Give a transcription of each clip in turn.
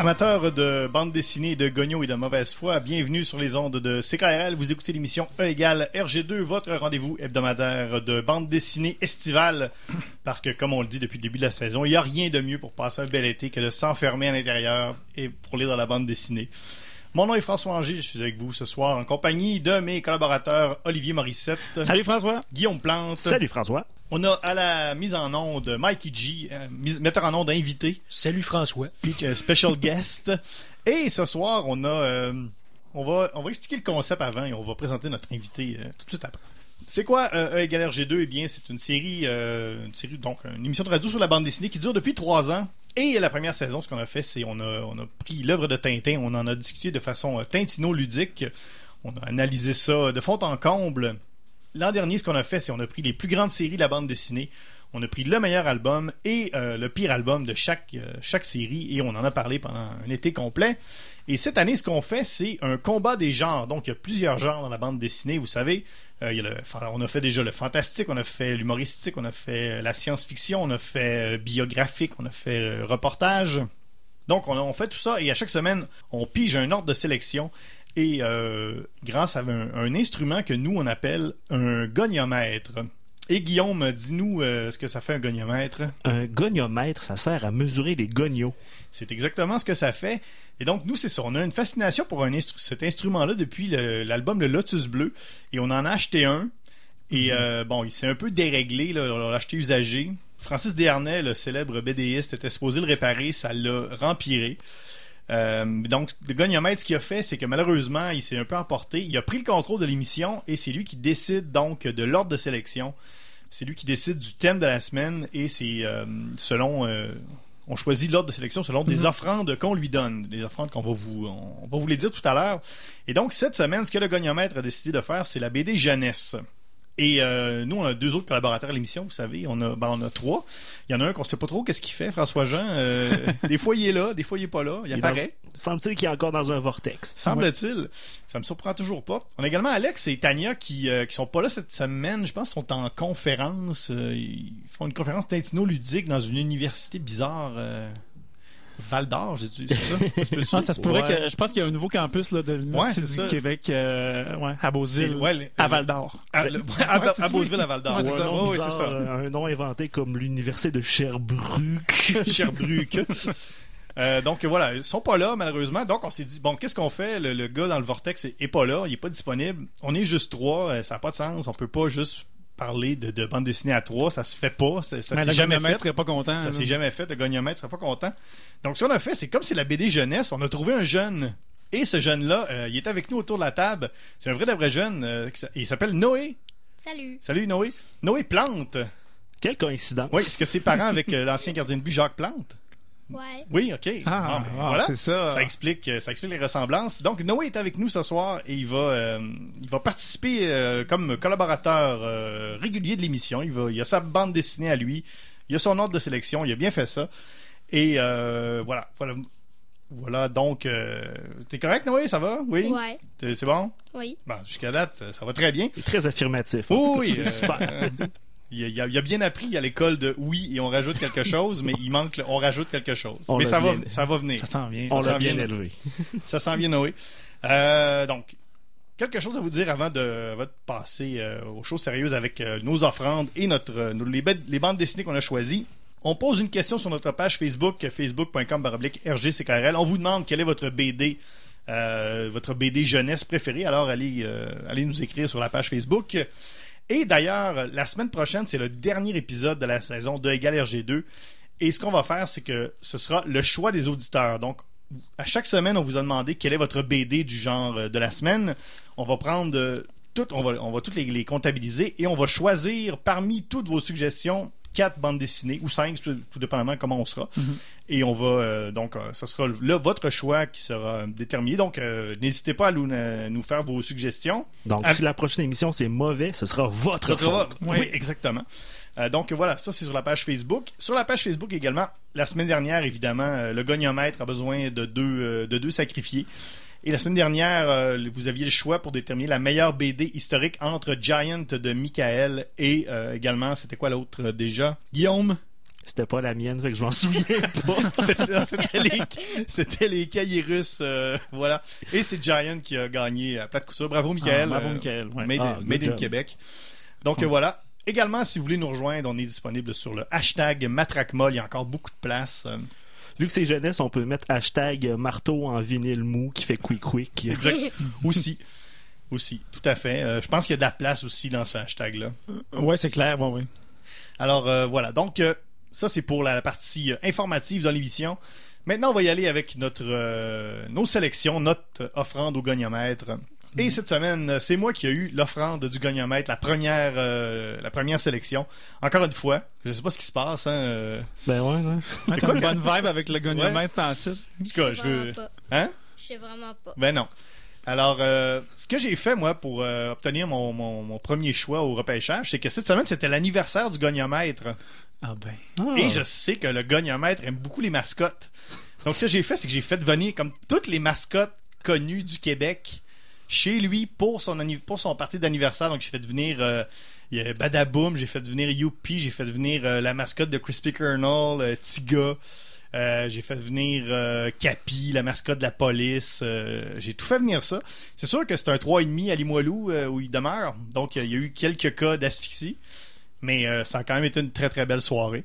Amateurs de bande dessinée, de gognos et de mauvaise foi, bienvenue sur les ondes de CKRL. Vous écoutez l'émission E égale RG2, votre rendez-vous hebdomadaire de bande dessinée estivale. Parce que, comme on le dit depuis le début de la saison, il n'y a rien de mieux pour passer un bel été que de s'enfermer à l'intérieur et pour lire dans la bande dessinée. Mon nom est François Angers, je suis avec vous ce soir en compagnie de mes collaborateurs Olivier Morissette. Salut François. Guillaume Plante. Salut François. On a à la mise en onde Mikey G, euh, metteur en onde invité. Salut François. Puis euh, special guest. Et ce soir, on a, euh, on va, on va expliquer le concept avant et on va présenter notre invité tout de suite après. C'est quoi E égale RG2 Eh bien, c'est une série, une série, donc une émission de radio sur la bande dessinée qui dure depuis trois ans. Et la première saison, ce qu'on a fait, c'est on a, on a pris l'œuvre de Tintin, on en a discuté de façon tintino-ludique. On a analysé ça de fond en comble. L'an dernier, ce qu'on a fait, c'est on a pris les plus grandes séries de la bande dessinée. On a pris le meilleur album et euh, le pire album de chaque, euh, chaque série et on en a parlé pendant un été complet. Et cette année, ce qu'on fait, c'est un combat des genres. Donc, il y a plusieurs genres dans la bande dessinée, vous savez. Euh, on a fait déjà le fantastique, on a fait l'humoristique, on a fait la science-fiction, on a fait biographique, on a fait reportage. Donc, on, on fait tout ça et à chaque semaine, on pige un ordre de sélection et euh, grâce à un, un, instrument que nous on appelle un goniomètre. Et Guillaume, dis-nous euh, ce que ça fait un goniomètre? Un goniomètre, ça sert à mesurer les gonios. C'est exactement ce que ça fait. Et donc, nous, c'est ça. On a une fascination pour un instru cet instrument-là depuis l'album le, le, Lotus Bleu. Et on en a acheté un. Et mm -hmm. euh, bon, il s'est un peu déréglé. Là. On l'a acheté usagé. Francis Desharnais, le célèbre BDiste, était supposé le réparer. Ça l'a rempiré. Euh, donc, le goniomètre, ce qu'il a fait, c'est que malheureusement, il s'est un peu emporté. Il a pris le contrôle de l'émission et c'est lui qui décide donc de l'ordre de sélection. C'est lui qui décide du thème de la semaine et c'est euh, selon. Euh, on choisit l'ordre de sélection selon des offrandes qu'on lui donne, des offrandes qu'on va vous, on, va vous les dire tout à l'heure. Et donc cette semaine, ce que le goniomètre a décidé de faire, c'est la BD jeunesse. Et euh, nous, on a deux autres collaborateurs à l'émission, vous savez. On a, ben, on a trois. Il y en a un qu'on sait pas trop qu'est-ce qu'il fait, François Jean. Euh, des fois, il est là, des fois, il est pas là. Il, il apparaît. Dans... Semble-t-il qu'il est encore dans un vortex. Semble-t-il. Ouais. Ça me surprend toujours pas. On a également Alex et Tania qui, euh, qui sont pas là cette semaine. Je pense qu'ils sont en conférence. ils font une conférence tintino-ludique dans une université bizarre. Val d'Or, j'ai dit ça? Ça, ah, ça se pourrait ouais. que je pense qu'il y a un nouveau campus là, de l'Université ouais, du ça. Québec euh, ouais, à ouais, à Val d'Or. À, à, à, à Beauzeville, à Val d'Or. c'est ça. Oui, ça. Un nom inventé comme l'Université de Sherbrooke. Sherbrooke. Euh, donc voilà, ils sont pas là malheureusement. Donc on s'est dit bon, qu'est-ce qu'on fait? Le, le, gars dans le vortex est, est, pas là, il est pas disponible. On est juste trois, ça n'a pas de sens. On peut pas juste parler de, de, bande dessinée à trois, ça se fait pas, ça, ça s'est jamais fait. serait pas content. Ça s'est jamais fait, le goniomètre serait pas content. Donc ce qu'on a fait, c'est comme c'est la BD jeunesse, on a trouvé un jeune. Et ce jeune-là, euh, il est avec nous autour de la table. C'est un vrai de vrai jeune. Euh, il s'appelle Noé. Salut. Salut Noé. Noé Plante. Quelle coïncidence. Oui, est-ce que ses parents avec euh, l'ancien gardien de but Jacques Plante? Ouais. Oui, ok. Ah, ah, ben, voilà. c'est ça. Ça explique, ça explique les ressemblances. Donc Noé est avec nous ce soir et il va, euh, il va participer euh, comme collaborateur euh, régulier de l'émission. Il va, il a sa bande dessinée à lui, il a son ordre de sélection, il a bien fait ça. Et euh, voilà, voilà, voilà. Donc, t'es correct, Noé? Ça va? Oui? Ouais. C'est bon? Oui. Bon, jusqu'à date, ça va très bien. Il est très affirmatif. Oh, oui, c'est super. Il a, il a, bien appris à l'école de oui et on rajoute quelque chose, mais il manque, le, on rajoute quelque chose. On mais ça bien, va, ça va venir. Ça s'en vient. On l'a bien vient, élevé. ça s'en vient, Noé. Euh, donc, quelque chose à vous dire avant de, avant de passer euh, aux choses sérieuses avec euh, nos offrandes et notre, nos, les, les, bandes dessinées qu'on a choisies. On pose une question sur notre page Facebook, facebook.com RGCKRL. On vous demande quelle est votre BD, votre BD jeunesse préférée. Alors, allez, allez nous écrire sur la page Facebook. Et d'ailleurs, la semaine prochaine, c'est le dernier épisode de la saison de Égal RG2. Et ce qu'on va faire, c'est que ce sera le choix des auditeurs. Donc, à chaque semaine, on vous a demandé quel est votre BD du genre de la semaine. On va prendre tout, on va, on toutes les, comptabiliser et on va choisir parmi toutes vos suggestions quatre bandes dessinées ou cinq, tout, dépendamment comment on sera. Mm-hmm. Et on va donc, ça sera là votre choix qui sera déterminé. Donc, n'hésitez pas à nous, faire vos suggestions. Donc, si la prochaine émission c'est mauvais, ce sera votre faute. Oui, exactement. donc voilà, ça c'est sur la page Facebook. Sur la page Facebook également, la semaine dernière, évidemment, le goniomètre a besoin de deux, de deux sacrifiés. Et la semaine dernière, euh, vous aviez le choix pour déterminer la meilleure BD historique entre Giant de Michael et euh, également, c'était quoi l'autre euh, déjà? Guillaume c'était pas la mienne, fait que je m'en souviens pas. c'était les, cahiers russes, voilà. Et c'est Giant qui a gagné à plat de couture. Bravo, Michael. Ah, bravo, Michael. Made, ah, in Québec. Donc voilà. Également, si vous voulez nous rejoindre, on est disponible sur le hashtag MatraqueMoll. Il y a encore beaucoup de place. Vu que c'est jeunesse, on peut mettre hashtag marteau en vinyle mou qui fait quick quick. Exact. aussi. Aussi, tout à fait. Euh, je pense qu'il y a de la place aussi dans ce hashtag-là. Euh, ouais, c'est clair, ouais, ouais. Alors euh, voilà, donc ça c'est pour la, partie informative dans l'émission. Maintenant, on va y aller avec notre nos sélections, notre offrande au goniomètre. Et cette semaine, c'est moi qui ai eu l'offrande du goniomètre, la première, euh, la première sélection. Encore une fois, je sais pas ce qui se passe. Hein, euh. Ben ouais, ouais. T'as une bonne vibe avec le goniomètre ouais. en site. je veux. Hein? Je sais vraiment pas. Ben non. Alors, euh, ce que j'ai fait, moi, pour obtenir mon, mon, premier choix au repêchage, c'est que cette semaine, c'était l'anniversaire du goniomètre. Ah ben. Ah. Et je sais que le goniomètre aime beaucoup les mascottes. Donc, ce que j'ai fait, c'est que j'ai fait venir comme toutes les mascottes connues du Québec chez lui pour son, pour son party d'anniversaire. Donc, j'ai fait venir euh, Badaboom, j'ai fait venir Youpi, j'ai fait venir euh, la mascotte de Crispy Kernel, euh, Tiga. j'ai fait venir Capi, la mascotte de la police. j'ai tout fait venir ça. C'est sûr que c'est un 3,5 à Limoilou où il demeure. Donc, il y a eu quelques cas d'asphyxie. Mais ça a quand même été une très très belle soirée.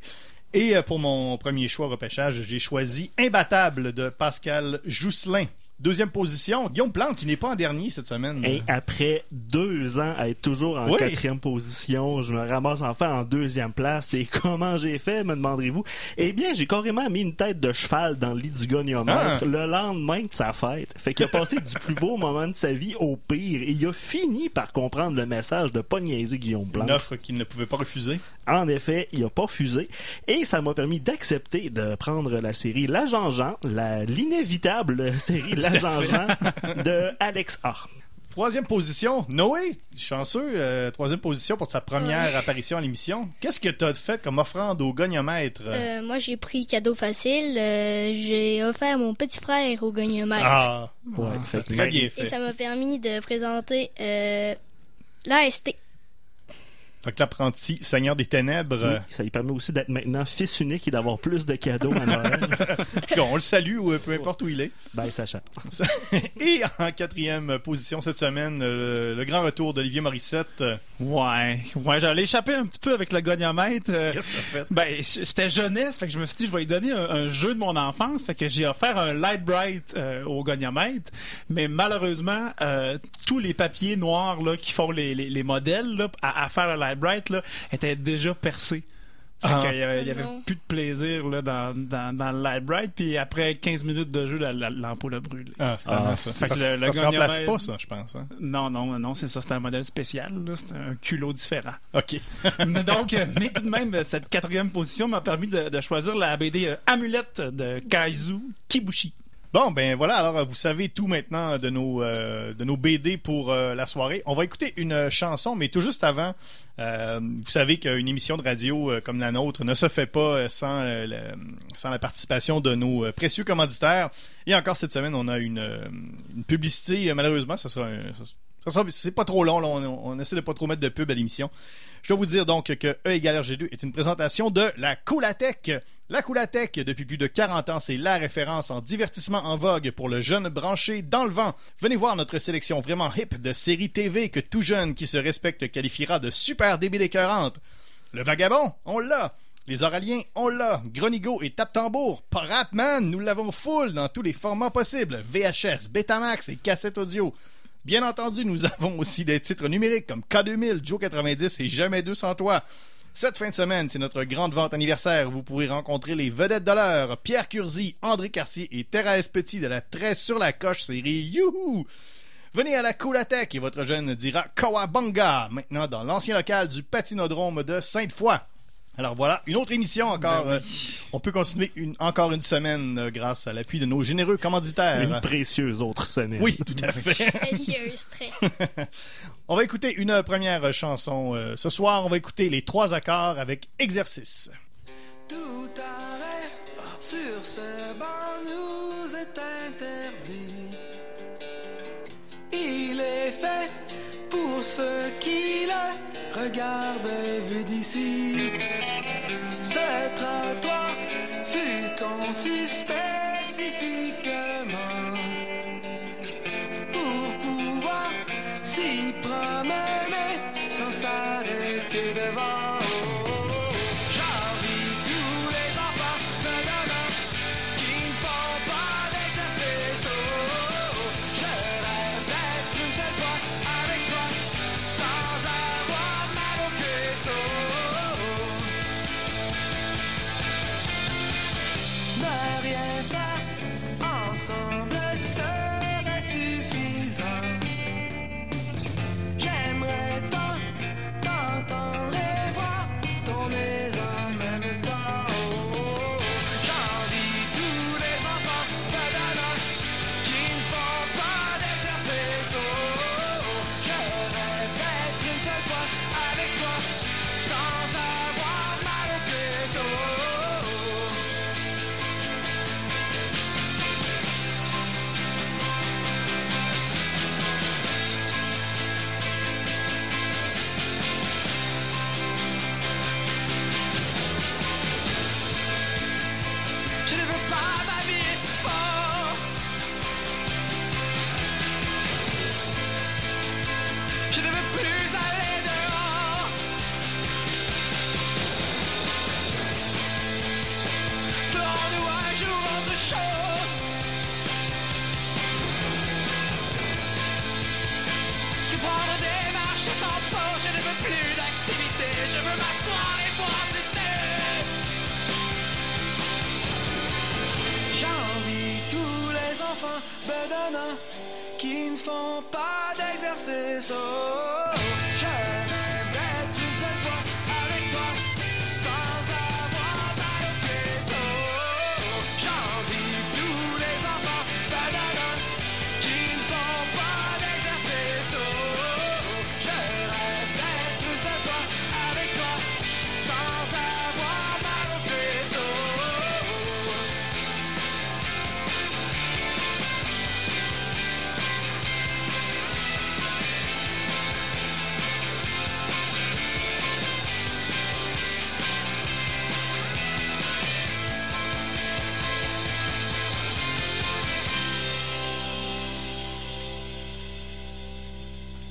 Et pour mon premier choix repêchage, j'ai choisi Imbattable de Pascal Jousselin. Deuxième position, Guillaume Plante qui n'est pas en dernier cette semaine. Et après deux ans à être toujours en quatrième position, je me ramasse enfin en deuxième place. Et comment j'ai fait, me demanderez-vous? Eh bien, j'ai carrément mis une tête de cheval dans le lit du goniomètre ah. le lendemain de sa fête. Fait qu'il a passé du plus beau moment de sa vie au pire. Et il a fini par comprendre le message de pas niaiser Guillaume Plante. Une offre qu'il ne pouvait pas refuser. En effet, il a pas fusé. Et ça m'a permis d'accepter de prendre la série L'Agent Jean, l'inévitable série L'Agent Jean de Alex A. Troisième position, Noé, chanceux, euh, troisième position pour sa première apparition à l'émission. Qu'est-ce que tu as fait comme offrande au goniomètre? Euh, moi, j'ai pris cadeau facile. Euh, j'ai offert mon petit frère au goniomètre. Ah, ouais, très bien fait. Et ça m'a permis de présenter l'AST. Donc l'apprenti Seigneur des Ténèbres. ça lui permet aussi d'être maintenant fils unique et d'avoir plus de cadeaux à Noël. on le salue ou peu importe où il est. Bye Sacha. et en quatrième position cette semaine, le, grand retour d'Olivier Morissette. Ouais, ouais, j'allais échapper un petit peu avec le goniomètre. Qu'est-ce que fait? Ben, c'était jeunesse, fait que je me suis dit, je vais lui donner un, jeu de mon enfance, fait que j'ai offert un Light Bright euh, au goniomètre, mais malheureusement, euh, tous les papiers noirs là qui font les, les, modèles là, à, à faire le Light Bright là, était déjà percé. Ah. il y avait, plus de plaisir là, dans, dans, dans le Light Bright. Puis après 15 minutes de jeu, l'ampoule a brûlé. Ah, c'est ah, ça. ça, le, se remplace pas, ça, je pense. Hein? Non, non, non, c'est ça. C'était un modèle spécial. C'était un culot différent. OK. mais donc, mais tout de même, cette quatrième position m'a permis de, de, choisir la BD euh, Amulette de Kaizu Kibushi. Bon, ben voilà, alors vous savez tout maintenant de nos, euh, de nos BD pour euh, la soirée. On va écouter une chanson, mais tout juste avant, euh, vous savez qu'une émission de radio comme la nôtre ne se fait pas sans, la participation de nos précieux commanditaires. Et encore cette semaine, on a une, publicité, malheureusement, ça sera, sera c'est pas trop long, on, essaie de pas trop mettre de pub à l'émission. Je dois vous dire donc que E égale RG2 est une présentation de la Coolatech. La Coolatech, depuis plus de 40 ans, c'est la référence en divertissement en vogue pour le jeune branché dans le vent. Venez voir notre sélection vraiment hip de séries TV que tout jeune qui se respecte qualifiera de super débile écœurante. Le Vagabond, on l'a. Les Oraliens, on l'a. Gronigo et Tap Tambour. Paratman, nous l'avons full dans tous les formats possibles. VHS, Betamax et cassette audio. Bien entendu, nous avons aussi des titres numériques comme K2000, Joe 90 et Jamais 200 toi. Cette fin de semaine, c'est notre grande vente anniversaire. Vous pourrez rencontrer les vedettes de l'heure, Pierre Curzi, André Cartier et Thérèse Petit de la Très sur la coche série Youhou! Venez à la Coolatech et votre jeune dira Kawabanga, maintenant dans l'ancien local du patinodrome de Sainte-Foy. Alors voilà, une autre émission encore. Ben oui. euh, on peut continuer une, encore une semaine euh, grâce à l'appui de nos généreux commanditaires. Une précieuse autre semaine. Oui, tout à fait. Précieuse, très. on va écouter une première chanson. euh, ce soir, on va écouter les trois accords avec exercice. Tout arrêt sur ce banc nous est interdit. Il est fait pour ceux qui le regardent vu d'ici. Ce trottoir fut conçu spécifiquement pour pouvoir s'y promener sans s'arrêter enfants bedonnants qui ne font pas d'exercice. Oh,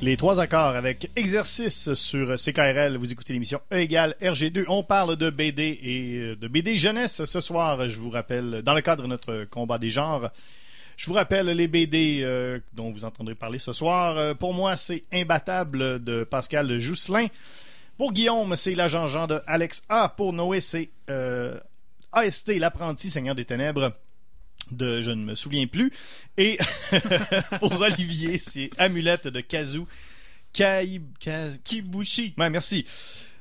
Les trois accords avec exercice sur CKRL. Vous écoutez l'émission E égale RG2. On parle de BD et euh, de BD jeunesse ce soir. Je vous rappelle, dans le cadre de notre combat des genres, je vous rappelle les BD euh, dont vous entendrez parler ce soir. Euh, pour moi, c'est Imbattable de Pascal Jousselin. Pour Guillaume, c'est l'agent Jean de Alex A. Pour Noé, c'est AST, l'apprenti Seigneur des Ténèbres de je ne me souviens plus. Et pour Olivier, c'est Amulette de Kazu Kibushi. Merci.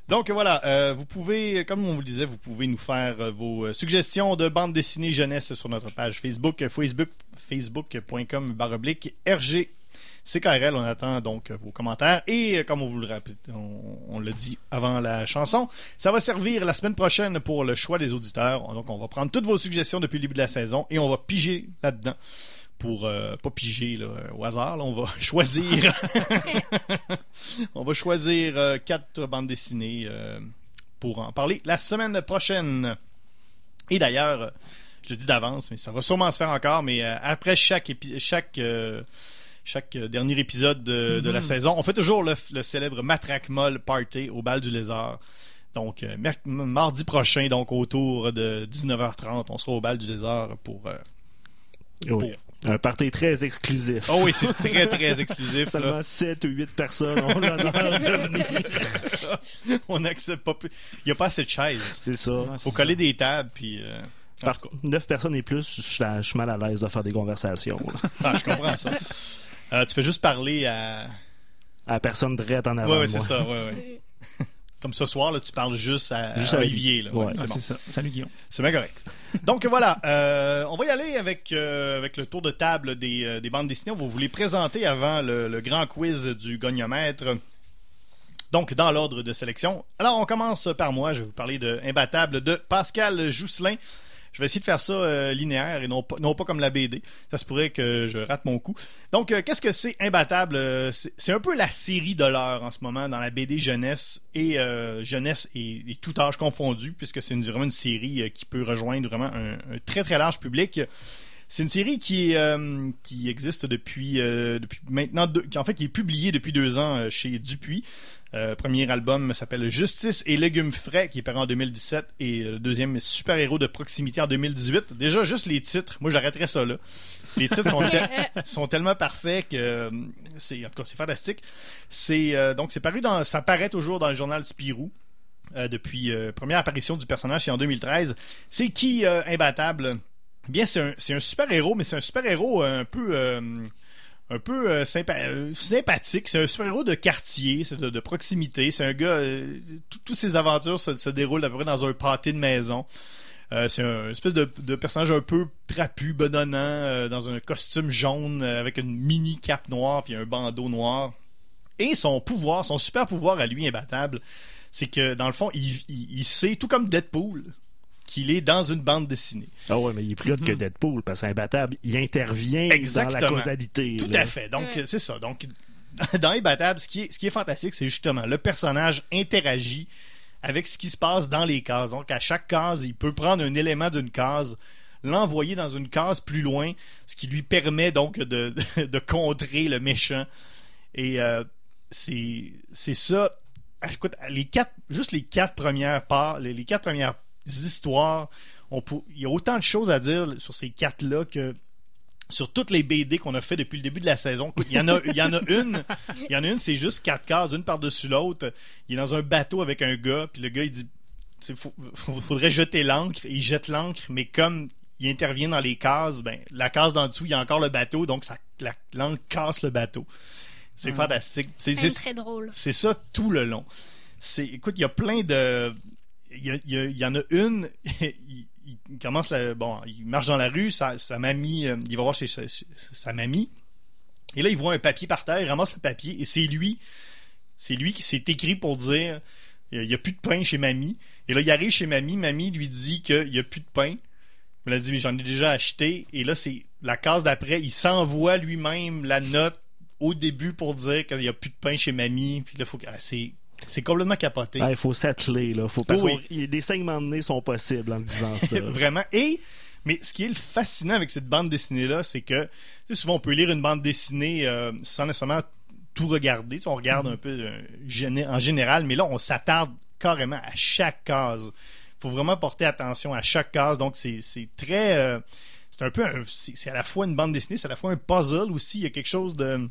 Donc voilà, euh, vous pouvez, comme on vous le disait, vous pouvez nous faire euh, vos euh, suggestions de bande dessinée jeunesse sur notre page Facebook, Facebook, facebook.com baroblique RG. CKRL, on attend donc vos commentaires. Et euh, comme on vous le rappelle, on, on l'a dit avant la chanson, ça va servir la semaine prochaine pour le choix des auditeurs. Donc on va prendre toutes vos suggestions depuis le début de la saison et on va piger là-dedans. Pour euh, pas piger au hasard, on va choisir on va choisir quatre bandes dessinées euh, pour en parler la semaine prochaine. Et d'ailleurs, euh, je le dis d'avance, mais ça va sûrement se faire encore, mais après chaque chaque chaque euh, dernier épisode de, de la saison, on fait toujours le, le célèbre Matraque Molle Party au bal du lézard. Donc, euh, mardi prochain, donc autour de 19h30, on sera au bal du lézard pour... euh, Oui. Un party très exclusif. Oh oui, c'est très, très exclusif. là. Seulement 7 ou 8 personnes ont l'honneur de venir. on n'accepte pas plus. Il n'y a pas assez de chaises. C'est ça. Faut coller des tables, puis... euh, en Par tout cas. 9 personnes et plus, je suis mal à l'aise de faire des conversations. Ah, je comprends ça. Euh, tu fais juste parler à. À la personne drette en avant. Ouais, ouais, de c'est moi. ça, ouais, ouais. comme ce soir, là, tu parles juste à, Juste à Olivier. Là. Ouais. Ouais, Ah, c'est bon. ça. Salut Guillaume. C'est bien correct. Donc voilà, euh, on va y aller avec, euh, avec le tour de table des, des bandes dessinées. On va vous les présenter avant le, le grand quiz du goniomètre. Donc, dans l'ordre de sélection. Alors, on commence par moi. Je vais vous parler de Imbattable de Pascal Jousselin. Je vais essayer de faire ça euh, linéaire et non pas, non pas comme la BD. Ça se pourrait que je rate mon coup. Donc, euh, qu'est-ce que c'est Imbattable Euh, C'est un peu la série de l'heure en ce moment dans la BD jeunesse et euh, jeunesse et, tout âge confondu, puisque c'est vraiment une série euh, qui peut rejoindre vraiment un, un très très large public. C'est une série qui, euh, qui existe depuis, euh, depuis maintenant, deux, qui, en fait, qui est publiée depuis deux ans chez Dupuis. Euh, premier album s'appelle Justice et légumes frais, qui est paru en 2017, et le deuxième Super héros de proximité en 2018. Déjà, juste les titres, moi j'arrêterais ça là. Les titres sont, te- sont tellement parfaits que euh, c'est en tout cas c'est fantastique. C'est euh, donc c'est paru dans, ça paraît toujours dans le journal Spirou. euh, depuis euh, première apparition du personnage, c'est en 2013. C'est qui euh, imbattable? Bien, c'est un, un super héros, mais c'est un super héros un peu un peu euh, euh, sympathique. C'est un super-héros de quartier, c'est de, proximité. C'est un gars... euh, tout- Toutes ses aventures se, déroulent à peu près dans un pâté de maison. C'est un espèce de, personnage un peu trapu, bedonnant, dans un costume jaune, avec une mini cape noire puis un bandeau noir. Et son pouvoir, son super pouvoir à lui imbattable, c'est que dans le fond, il sait, tout comme Deadpool, qu'il est dans une bande dessinée. Ah ouais, mais il est plus que Deadpool, parce qu'imbattable, il intervient dans la Exactement. causalité. Tout là. à fait. Donc, Ouais. c'est ça. Donc, dans Imbattable, ce qui est, ce qui est fantastique, c'est justement le personnage interagit avec ce qui se passe dans les cases. Donc, à chaque case, il peut prendre un élément d'une case, l'envoyer dans une case plus loin, ce qui lui permet donc de, de contrer le méchant. Et euh, c'est c'est ça. Ah, Écoute, les quatre, juste les quatre premières parts, les, les quatre premières histoires, on pour- il y a autant de choses à dire sur ces quatre-là que sur toutes les BD qu'on a fait depuis le début de la saison. Il y en a, il y en a une, il y en a une, c'est juste quatre cases, une par-dessus l'autre. Il est dans un bateau avec un gars, puis le gars il dit, il faudrait jeter l'encre. Il jette l'encre, mais comme il intervient dans les cases, ben la case d'en dessous, il y a encore le bateau, donc ça, la- l'encre casse le bateau. C'est fantastique. C'est, très drôle. c'est ça tout le long. C'est, écoute, il y a plein de, il y, en a une. il, commence la, bon, il marche dans la rue, sa, sa mamie, euh, il va voir chez sa, mamie. Et là, il voit un papier par terre, il ramasse le papier et c'est lui, c'est lui qui s'est écrit pour dire, il n'y a plus de pain chez mamie. Et là, il arrive chez mamie, mamie lui dit qu'il n'y a plus de pain. Il a dit, mais j'en ai déjà acheté. Et là, c'est la case d'après, il s'envoie lui-même la note au début pour dire qu'il n'y a plus de pain chez mamie. Puis là, faut que, ah, c'est, c'est complètement capoté. Il faut s'atteler, là. Faut, parce Oui. il- des segments de nez sont possibles en disant ça. Vraiment. Et, mais ce qui est fascinant avec cette bande dessinée-là, c'est que, souvent, on peut lire une bande dessinée euh, sans nécessairement tout regarder. Tu sais, on regarde un peu euh, en général, mais là, on s'attarde carrément à chaque case. faut vraiment porter attention à chaque case. Donc, c'est c'est très... euh, c'est un peu... un- C'est c'est à la fois une bande dessinée, c'est à la fois un puzzle aussi. Il y a quelque chose de...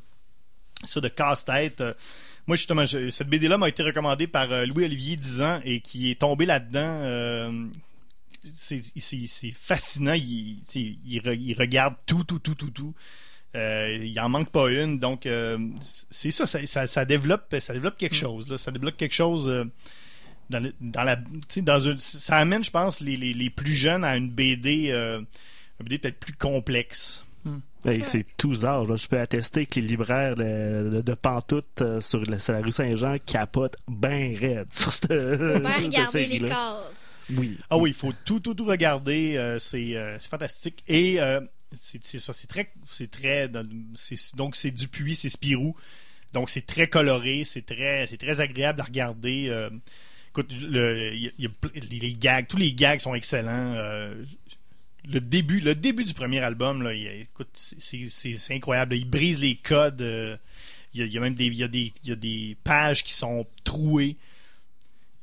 Ça, de casse-tête. Moi, justement, je- cette BD-là m'a été recommandée par euh, Louis-Olivier Dizan et qui est tombé là-dedans. euh, c'est c'est- c'est fascinant. Il, tu sais, il, re- il regarde tout, tout, tout, tout, tout. Euh, il en manque pas une. Donc, euh, c'est ça, ça, ça, ça développe, ça développe quelque chose. Là. Ça développe quelque chose dans, le- dans la, dans une, ça amène, je pense, les, les, les plus jeunes à une BD, une BD peut-être plus complexe. Hey, c'est tous âges. Je peux attester que les libraires de, de, de Pantoute euh, sur, la, sur la rue Saint-Jean capotent bien raide sur cette, Faut pas cette regarder les cases. Oui. Ah oui, il faut tout, tout, tout regarder. euh, c'est, euh, c'est fantastique. Et euh, c'est, ça, c'est très, c'est très, donc c'est Dupuis, c'est Spirou. Donc c'est très coloré, c'est très, c'est très agréable à regarder. euh, écoute, le, il y a- il y a pl- les, les gags, tous les gags sont excellents. euh, le début, le début du premier album, là, il écoute, c'est, incroyable. Il brise les codes. euh, il, y a, il y a même des, il y a des, il y a des pages qui sont trouées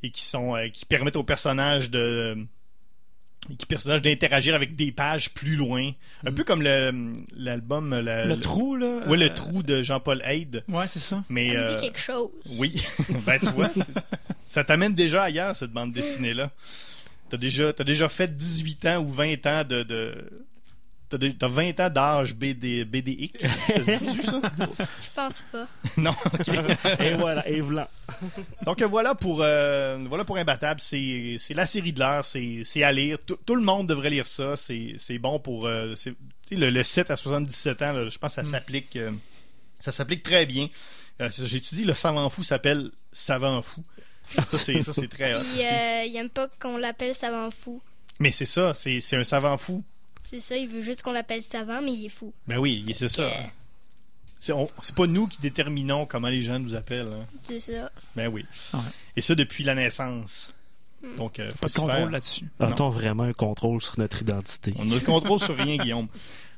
et qui sont, euh, qui permettent aux personnages de qui personnage d'interagir avec des pages plus loin. Un peu comme le, l'album... Le, Le trou, là. Ouais, le euh, trou de Jean-Paul Haid. Ouais, c'est ça. Mais, Ça me dit quelque chose. oui, ben tu vois, ça t'amène déjà ailleurs, cette bande dessinée-là. T'as déjà, t'as déjà fait 18 ans ou 20 ans de, de, t'as des- t'as 20 ans d'âge BD, BDX. Ça se dit-tu, ça? Je pense pas. non, ok. Et voilà, et voilà. Donc voilà pour euh, voilà pour Imbattable, c'est c'est la série de l'heure, c'est c'est à lire. Tout, tout le monde devrait lire ça, c'est c'est bon pour euh, c'est- tu sais, le, le 7 à 77 ans, là, je pense que ça s'applique euh, ça s'applique très bien. Euh, étudié le savant fou s'appelle savant fou. Ça c'est très hot Puis euh, il aime pas qu'on l'appelle savant fou. Mais c'est ça, c'est c'est un savant fou. C'est ça, il veut juste qu'on l'appelle savant, mais il est fou. Ben oui, c'est ça. Euh, C'est on- c'est pas nous qui déterminons comment les gens nous appellent. hein. C'est ça. Ben oui. Ouais. Et ça depuis la naissance. Donc euh, faut Pas de contrôle là-dessus. A-t-on vraiment un contrôle sur notre identité? On a le contrôle sur rien, Guillaume.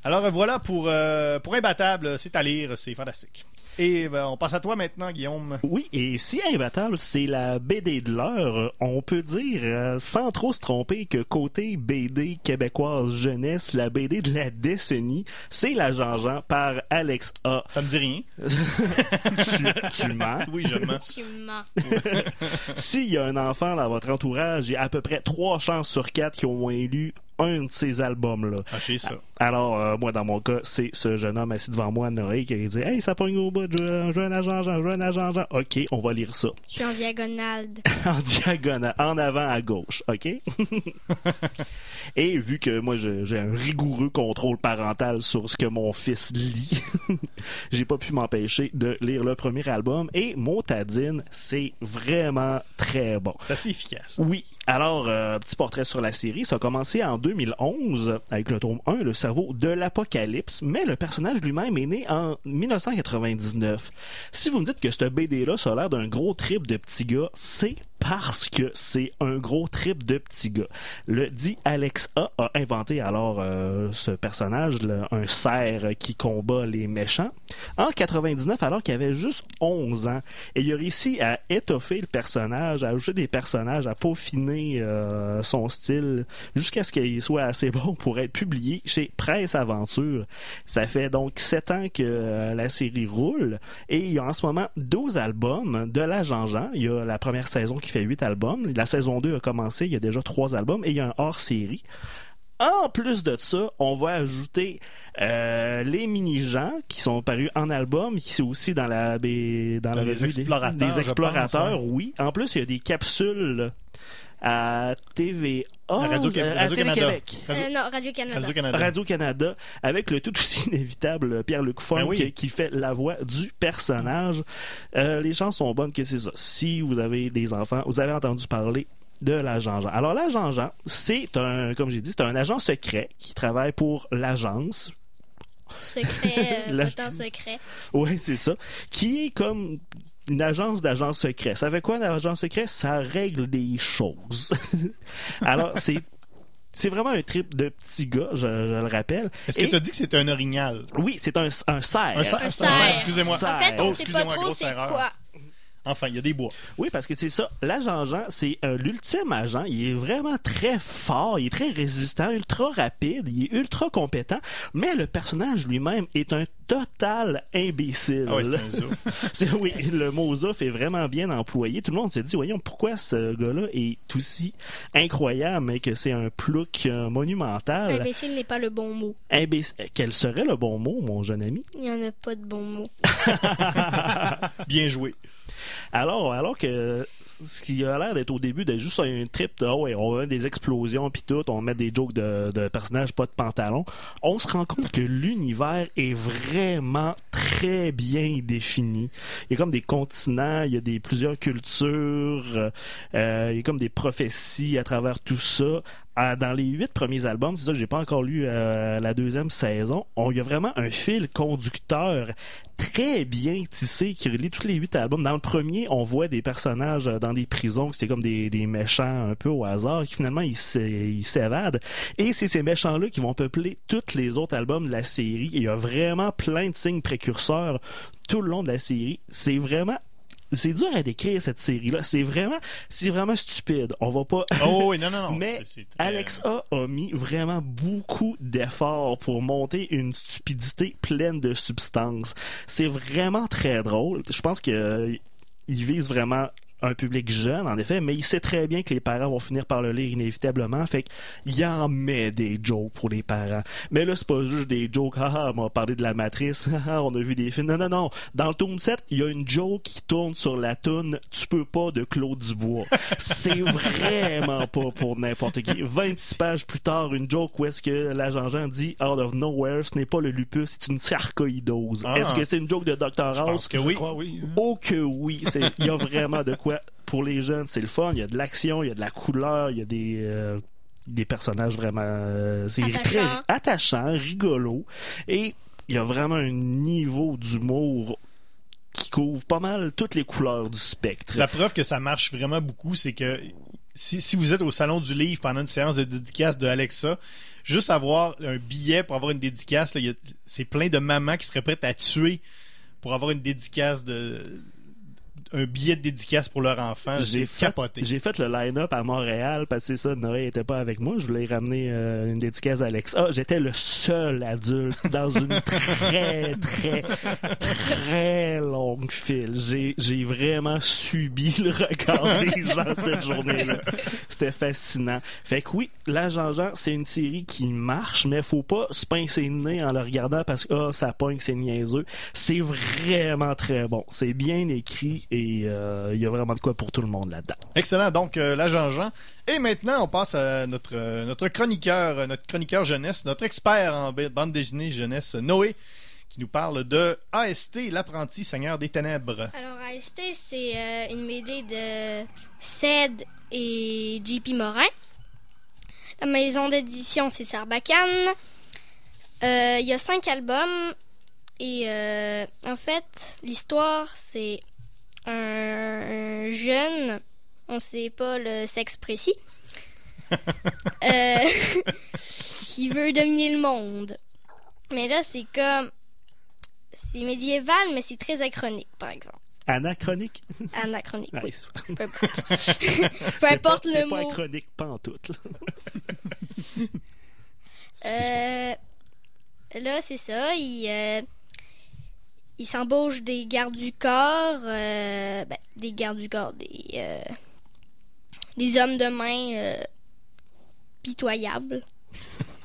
Alors euh, voilà pour, euh, pour Imbattable, c'est à lire, c'est fantastique. Et ben, on passe à toi maintenant, Guillaume. Oui, et si Imbattable, c'est la BD de l'heure, on peut dire, euh, sans trop se tromper, que côté BD québécoise jeunesse, la BD de la décennie, c'est La Jean-Jean par Alex A. Ça me dit rien. tu, tu mens? Oui, je mens. Tu mens. S'il y a un enfant dans votre entourage, il y a à peu près trois chances sur quatre qui ont au moins lu un de ces albums-là. Ah, j'ai ça. Alors, euh, moi, dans mon cas, c'est ce jeune homme assis devant moi, Noé, qui dit Hey, ça pogne au bout, je veux un agent, je veux un agent. Ok, on va lire ça. Je suis en diagonale. en diagonale, en avant à gauche, OK? Et vu que moi j'ai un rigoureux contrôle parental sur ce que mon fils lit, j'ai pas pu m'empêcher de lire le premier album et Montadine, c'est vraiment très bon. C'est assez efficace. Oui, alors, euh, petit portrait sur la série. Ça a commencé en 2011 avec le tome 1, Le cerveau de l'apocalypse, mais le personnage lui-même est né en 1999. Si vous me dites que ce BD-là, a l'air d'un gros trip de petit gars, c'est parce que c'est un gros trip de petit gars. Le dit Alex A a inventé alors euh, ce personnage, un cerf qui combat les méchants, en 99 alors qu'il avait juste 11 ans. Et il a réussi à étoffer le personnage, à ajouter des personnages, à peaufiner euh, son style jusqu'à ce qu'il soit assez bon pour être publié chez Presse Aventure. Ça fait donc 7 ans que euh, la série roule et il y a en ce moment 12 albums de la Jean-Jean. Il y a la première saison qui fait 8 albums. La saison 2 a commencé, il y a déjà 3 albums et il y a un hors-série. En plus de ça, on va ajouter euh, les mini-gens qui sont parus en album, qui sont aussi dans la dans la Dans les revue explorateurs, des explorateurs, pense, oui. En plus, il y a des capsules à TVA, À Radio- euh, à Radio-Canada. Euh, non, Radio-Canada. Radio-Canada. Radio-Canada, avec le tout aussi inévitable Pierre-Luc Funk Ben oui. qui, qui fait la voix du personnage. Euh, les chances sont bonnes que c'est ça. Si vous avez des enfants, vous avez entendu parler de l'agent Jean. Alors l'agent Jean, c'est un, comme j'ai dit, c'est un agent secret qui travaille pour l'agence. Secret, euh, La- pas tant secret. Oui, c'est ça. Qui est comme une agence d'agents secrets. Ça fait quoi un agent secret? Ça règle des choses. Alors, c'est c'est vraiment un trip de petit gars, je, je le rappelle. Est-ce que tu as dit que c'était un orignal? Oui, c'est un, un cerf. Un cerf. Excusez-moi. En fait, on Oh, sait pas trop c'est quoi. Enfin, il y a des bois. Oui, parce que c'est ça. L'agent Jean, c'est euh, l'ultime agent. Il est vraiment très fort, il est très résistant, ultra rapide, il est ultra compétent, mais le personnage lui-même est un total imbécile. Ah ouais, c'est un oui, le mot zouf est vraiment bien employé. Tout le monde s'est dit, voyons, pourquoi ce gars-là est aussi incroyable, mais que c'est un plouc euh, monumental? Imbécile n'est pas le bon mot. Imbécile. Quel serait le bon mot, mon jeune ami? Il n'y en a pas de bon mot. Bien joué. Alors, alors que ce qui a l'air d'être au début d'être juste un trip de, oh ouais, on mettre des explosions puis tout, on met des jokes de, de personnages pas de pantalon, on se rend compte que l'univers est vraiment très bien défini. Il y a comme des continents, il y a des plusieurs cultures, euh, il y a comme des prophéties à travers tout ça. Dans les huit premiers albums, c'est ça, j'ai pas encore lu euh, la deuxième saison. On y a vraiment un fil conducteur très bien tissé qui relie tous les huit albums. Dans le premier, on voit des personnages euh, dans des prisons, c'est comme des, méchants un peu au hasard, qui finalement ils s'é- ils s'évadent. Et c'est ces méchants-là qui vont peupler tous les autres albums de la série. Il y a vraiment plein de signes précurseurs tout le long de la série. C'est vraiment c'est dur à décrire cette série-là. C'est vraiment, c'est vraiment stupide. On va pas. Oh oui, non, non, non. Mais c'est- c'est très- Alex A a mis vraiment beaucoup d'efforts pour monter une stupidité pleine de substance. C'est vraiment très drôle. Je pense que euh, il vise vraiment un public jeune, en effet, mais il sait très bien que les parents vont finir par le lire inévitablement. Fait qu'il en met des jokes pour les parents. Mais là, c'est pas juste des jokes. Haha, on va parler de la matrice. Haha, on a vu des films. Non, non, non. Dans le tome 7, il y a une joke qui tourne sur la toune Tu peux pas de Claude Dubois. c'est vraiment pas pour n'importe qui. 26 pages plus tard, une joke où est-ce que l'agent Jean dit Out of nowhere, ce n'est pas le lupus, c'est une sarcoïdose. Ah. Est-ce que c'est une joke de Dr. Je House? pense que oui. Je crois, oui. Oh que oui, c'est il y a vraiment de quoi pour les jeunes, c'est le fun, il y a de l'action, il y a de la couleur, il y a des euh, des personnages vraiment euh, c'est Attachants. très attachant, rigolo et il y a vraiment un niveau d'humour qui couvre pas mal toutes les couleurs du spectre. La preuve que ça marche vraiment beaucoup, c'est que si, si vous êtes au salon du livre pendant une séance de dédicace de Alexa, juste avoir un billet pour avoir une dédicace, là, il y a- c'est plein de mamans qui seraient prêtes à tuer pour avoir une dédicace de un billet de dédicace pour leur enfant. J'ai capoté. j'ai fait le line-up à Montréal parce que c'est ça, Noé était pas avec moi. Je voulais ramener euh, une dédicace d'Alex. Ah, j'étais le seul adulte dans une très, très, très longue file. J'ai, vraiment subi le regard des gens cette journée-là. C'était fascinant. Fait que oui, l'agent Jean, c'est une série qui marche, mais faut pas se pincer le nez en le regardant parce que ah, ça pogne, c'est niaiseux. C'est vraiment très bon. C'est bien écrit et euh, il y a vraiment de quoi pour tout le monde là-dedans. Excellent. Donc, euh, l'agent Jean. Et maintenant, on passe à notre, euh, notre chroniqueur, notre chroniqueur jeunesse, notre expert en ba- bande dessinée jeunesse, Noé, qui nous parle de AST, l'apprenti seigneur des ténèbres. Alors, AST, c'est euh, une BD de Ced et JP Morin. La maison d'édition, c'est Sarbacane. Euh, Il y a cinq albums. Et euh, en fait, l'histoire, c'est un, un jeune, on sait pas le sexe précis, euh, qui veut dominer le monde. Mais là, c'est comme. C'est médiéval, mais c'est très acronique, par exemple. Anachronique? Anachronique, oui. Peu importe. Peu C'est importe pas- C'est le pas mot. achronique pantoute. là. Euh, là, c'est ça. Il, euh, il s'embauche des gardes du corps. euh, ben, des gardes du corps. Des, euh, des hommes de main euh, pitoyables.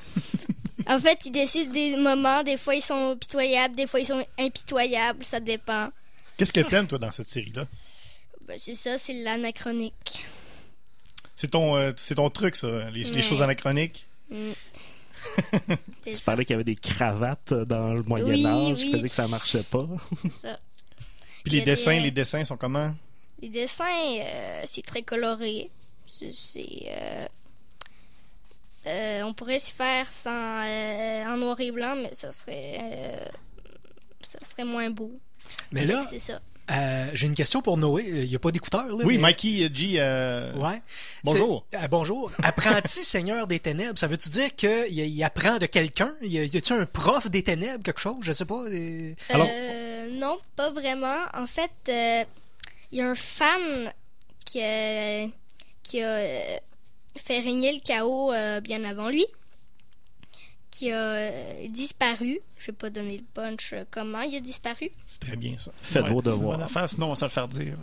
en fait, ils décident des moments. Des fois, ils sont pitoyables. Des fois, ils sont impitoyables. Ça dépend. Qu'est-ce que t'aimes, toi, dans cette série-là? Ben, c'est ça, c'est l'anachronique. C'est ton, euh, c'est ton truc, ça, les, choses anachroniques? Mm. Tu ça. parlais qu'il y avait des cravates dans le Moyen Oui, Âge. oui. Je faisais que ça marchait pas. c'est ça. Puis les des, dessins, euh, les dessins sont comment? Les dessins, euh, c'est très coloré. C'est. c'est, euh, euh, on pourrait s'y faire sans, euh, en noir et blanc, mais ça serait. euh, ça serait moins beau. Mais là, C'est ça. Euh, j'ai une question pour Noé. Il n'y a pas d'écouteurs, là? Oui, mais- Mikey G. euh, Ouais. Bonjour. Euh, bonjour. Apprenti Seigneur des Ténèbres, ça veut-tu dire qu'il il apprend de quelqu'un? Y a-tu un prof des Ténèbres, quelque chose? Je sais pas. euh, Alors- Euh, non, pas vraiment. En fait, euh, il y a un fan qui a, qui a euh, fait régner le chaos euh, bien avant lui, qui a disparu. Je vais pas donner le punch euh, comment il a disparu. C'est très bien, ça. Faites Ouais, vos c'est une bonne devoirs. affaire, sinon on va se le faire dire.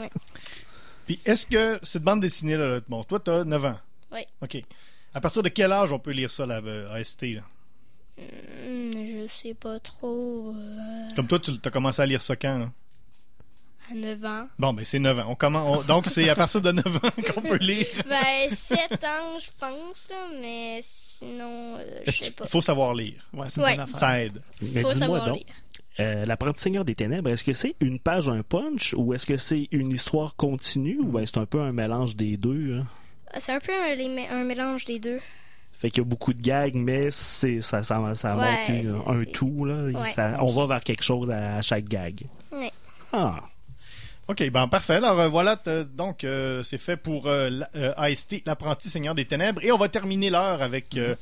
hein. Puis est-ce que cette bande dessinée-là, là, bon, toi, t'as 9 ans. Oui. OK. À partir de quel âge on peut lire ça, la euh, AST? Là? Hmm, je sais pas trop. euh, Comme toi, tu as commencé à lire ça quand? Là? À 9 ans. Bon, ben c'est 9 ans. On commence, on- donc, c'est à partir de 9 ans qu'on peut lire. Ben, 7 ans, je pense, là, mais sinon, euh, je sais pas. faut savoir lire. Ouais, c'est une Ouais. bonne affaire. Ça aide. Mais Faut dis-moi savoir donc, lire. euh, l'apprenti seigneur des ténèbres, est-ce que c'est une page, un punch, ou est-ce que c'est une histoire continue, ou ben c'est un peu un mélange des deux? hein? C'est un peu un, mélange des deux. Fait qu'il y a beaucoup de gags, mais c'est ça, ça, ça Ouais, montre un tout. Là. Ouais. Ça- on va vers quelque chose à, à chaque gag. Ouais. Ah, OK, ben parfait. Alors euh, voilà, t- donc euh, c'est fait pour euh, euh, AST, l'apprenti seigneur des ténèbres. Et on va terminer l'heure avec euh,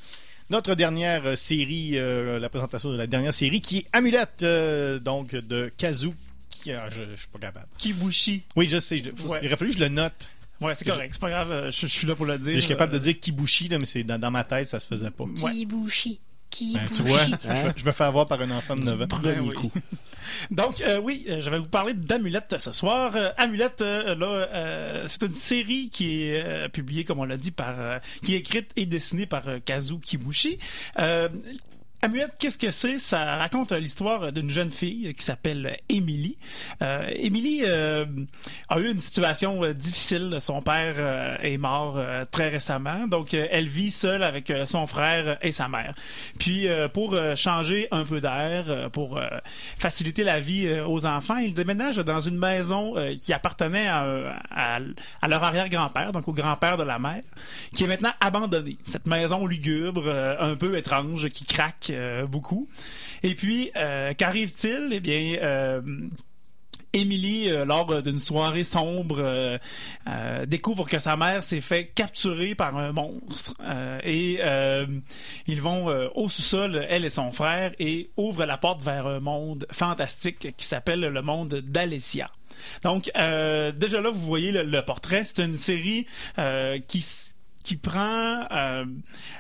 notre dernière euh, série, euh, la présentation de la dernière série, qui est Amulette, euh, donc de Kazu. Qui, ah, je, je suis pas capable. Kibushi. Oui, je sais. je- faut- Ouais. Il aurait fallu que je le note. Ouais, c'est correct, c'est pas grave, euh, je, je suis là pour le dire. Je suis capable de Euh, dire Kibushi, là, mais c'est dans, dans ma tête, ça se faisait pas. Ouais. Kibushi. Qui Ben, tu vois, bougie. je, je me fais avoir par un enfant de 9 ans. Premier oui. coup. Donc, euh, oui, euh, je vais vous parler d'Amulette ce soir. Euh, Amulette, euh, là, euh, c'est une série qui est euh, publiée, comme on l'a dit, par, euh, qui est écrite et dessinée par euh, Kazu Kibushi. Euh, Amulette, qu'est-ce que c'est? Ça raconte euh, l'histoire d'une jeune fille qui s'appelle Émilie. Euh, Émilie euh, a eu une situation euh, difficile. Son père euh, est mort euh, très récemment, donc euh, elle vit seule avec euh, son frère et sa mère. Puis euh, pour euh, changer un peu d'air, euh, pour euh, faciliter la vie euh, aux enfants, ils déménagent dans une maison euh, qui appartenait à, leur arrière-grand-père, donc au grand-père de la mère, qui est maintenant abandonnée. Cette maison lugubre, euh, un peu étrange, qui craque euh, beaucoup. Et puis, euh, qu'arrive-t-il? Eh bien, euh, Émilie, lors d'une soirée sombre, découvre que sa mère s'est fait capturer par un monstre. Et ils vont au sous-sol, elle et son frère, et ouvrent la porte vers un monde fantastique qui s'appelle le monde d'Alessia. Donc, déjà là, vous voyez le, portrait. C'est une série qui qui prend... euh,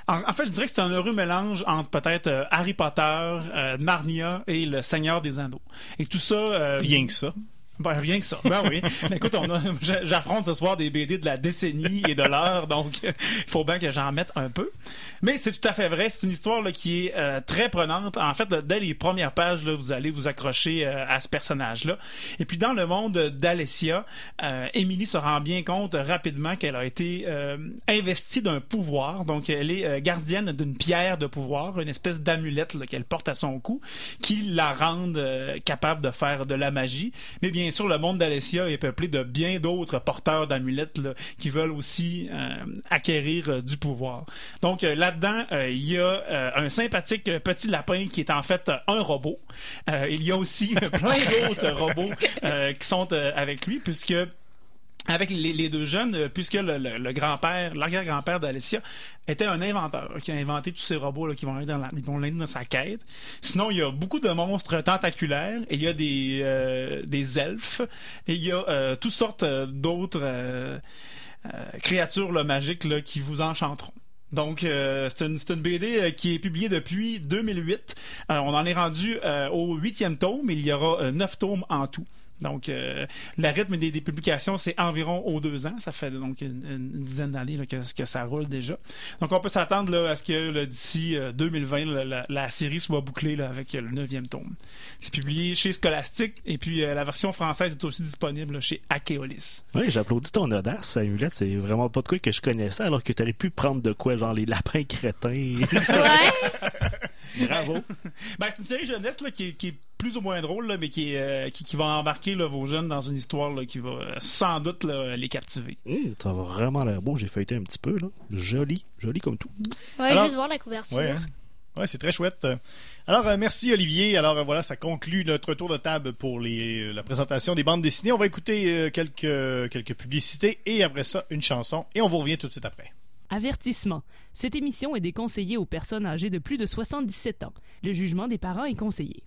en, fait, je dirais que c'est un heureux mélange entre peut-être euh, Harry Potter, euh, Narnia et Le Seigneur des Anneaux. Et tout ça... euh, Rien que ça. Ben, rien que ça. Ben oui. Mais écoute, on a, j'a- j'affronte ce soir des BD de la décennie et de l'heure, donc il faut bien que j'en mette un peu. Mais c'est tout à fait vrai. C'est une histoire là, qui est euh, très prenante. En fait, dès les premières pages, là, vous allez vous accrocher euh, à ce personnage-là. Et puis dans le monde d'Alessia, euh, Émilie se rend bien compte rapidement qu'elle a été euh, investie d'un pouvoir. Donc elle est euh, gardienne d'une pierre de pouvoir, une espèce d'amulette qu'elle porte à son cou, qui la rend euh, capable de faire de la magie. Mais bien sûr, le monde d'Alessia est peuplé de bien d'autres porteurs d'amulettes qui veulent aussi euh, acquérir euh, du pouvoir. Donc euh, là-dedans, il y a un sympathique petit lapin qui est en fait un robot. Il y a aussi plein d'autres robots qui sont avec lui, puisque avec les, deux jeunes, euh, puisque le, grand-père, l'arrière-grand-père d'Alessia était un inventeur qui a inventé tous ces robots là, qui vont aller dans, l'aider dans sa quête. Sinon, il y a beaucoup de monstres tentaculaires, il y a des, euh, elfes, et il y a euh, toutes sortes d'autres créatures magiques qui vous enchanteront. Donc, c'est une, BD qui est publiée depuis 2008. Euh, on en est rendu au huitième tome. Il y aura neuf tomes en tout. Donc, euh, le rythme des, des publications, c'est environ aux deux ans. Ça fait donc une, une dizaine d'années là, que, que ça roule déjà. Donc, on peut s'attendre là, à ce que là, d'ici euh, 2020, là, la, la série soit bouclée là, avec euh, le neuvième tome. C'est publié chez Scholastic et puis euh, la version française est aussi disponible là, chez Akeolis. Oui, j'applaudis ton audace, Amulette. C'est vraiment pas de quoi que je connaissais, alors que t'aurais pu prendre de quoi, genre les lapins crétins. Bravo. Ben, c'est une série jeunesse là, qui, qui est plus ou moins drôle, là, mais qui, est, euh, qui, qui va embarquer là, vos jeunes dans une histoire là, qui va euh, sans doute là, les captiver. Hum, ça va vraiment l'air beau. J'ai feuilleté un petit peu, là. Joli. Joli comme tout. Ouais, Alors- juste voir la couverture. Ouais, hein. Ouais, c'est très chouette. Alors, euh, merci Olivier. Alors euh, voilà, ça conclut notre tour de table pour les, euh, la présentation des bandes dessinées. On va écouter euh, quelques, quelques publicités et après ça, une chanson. Et on vous revient tout de suite après. Avertissement. Cette émission est déconseillée aux personnes âgées de plus de 77 ans. Le jugement des parents est conseillé.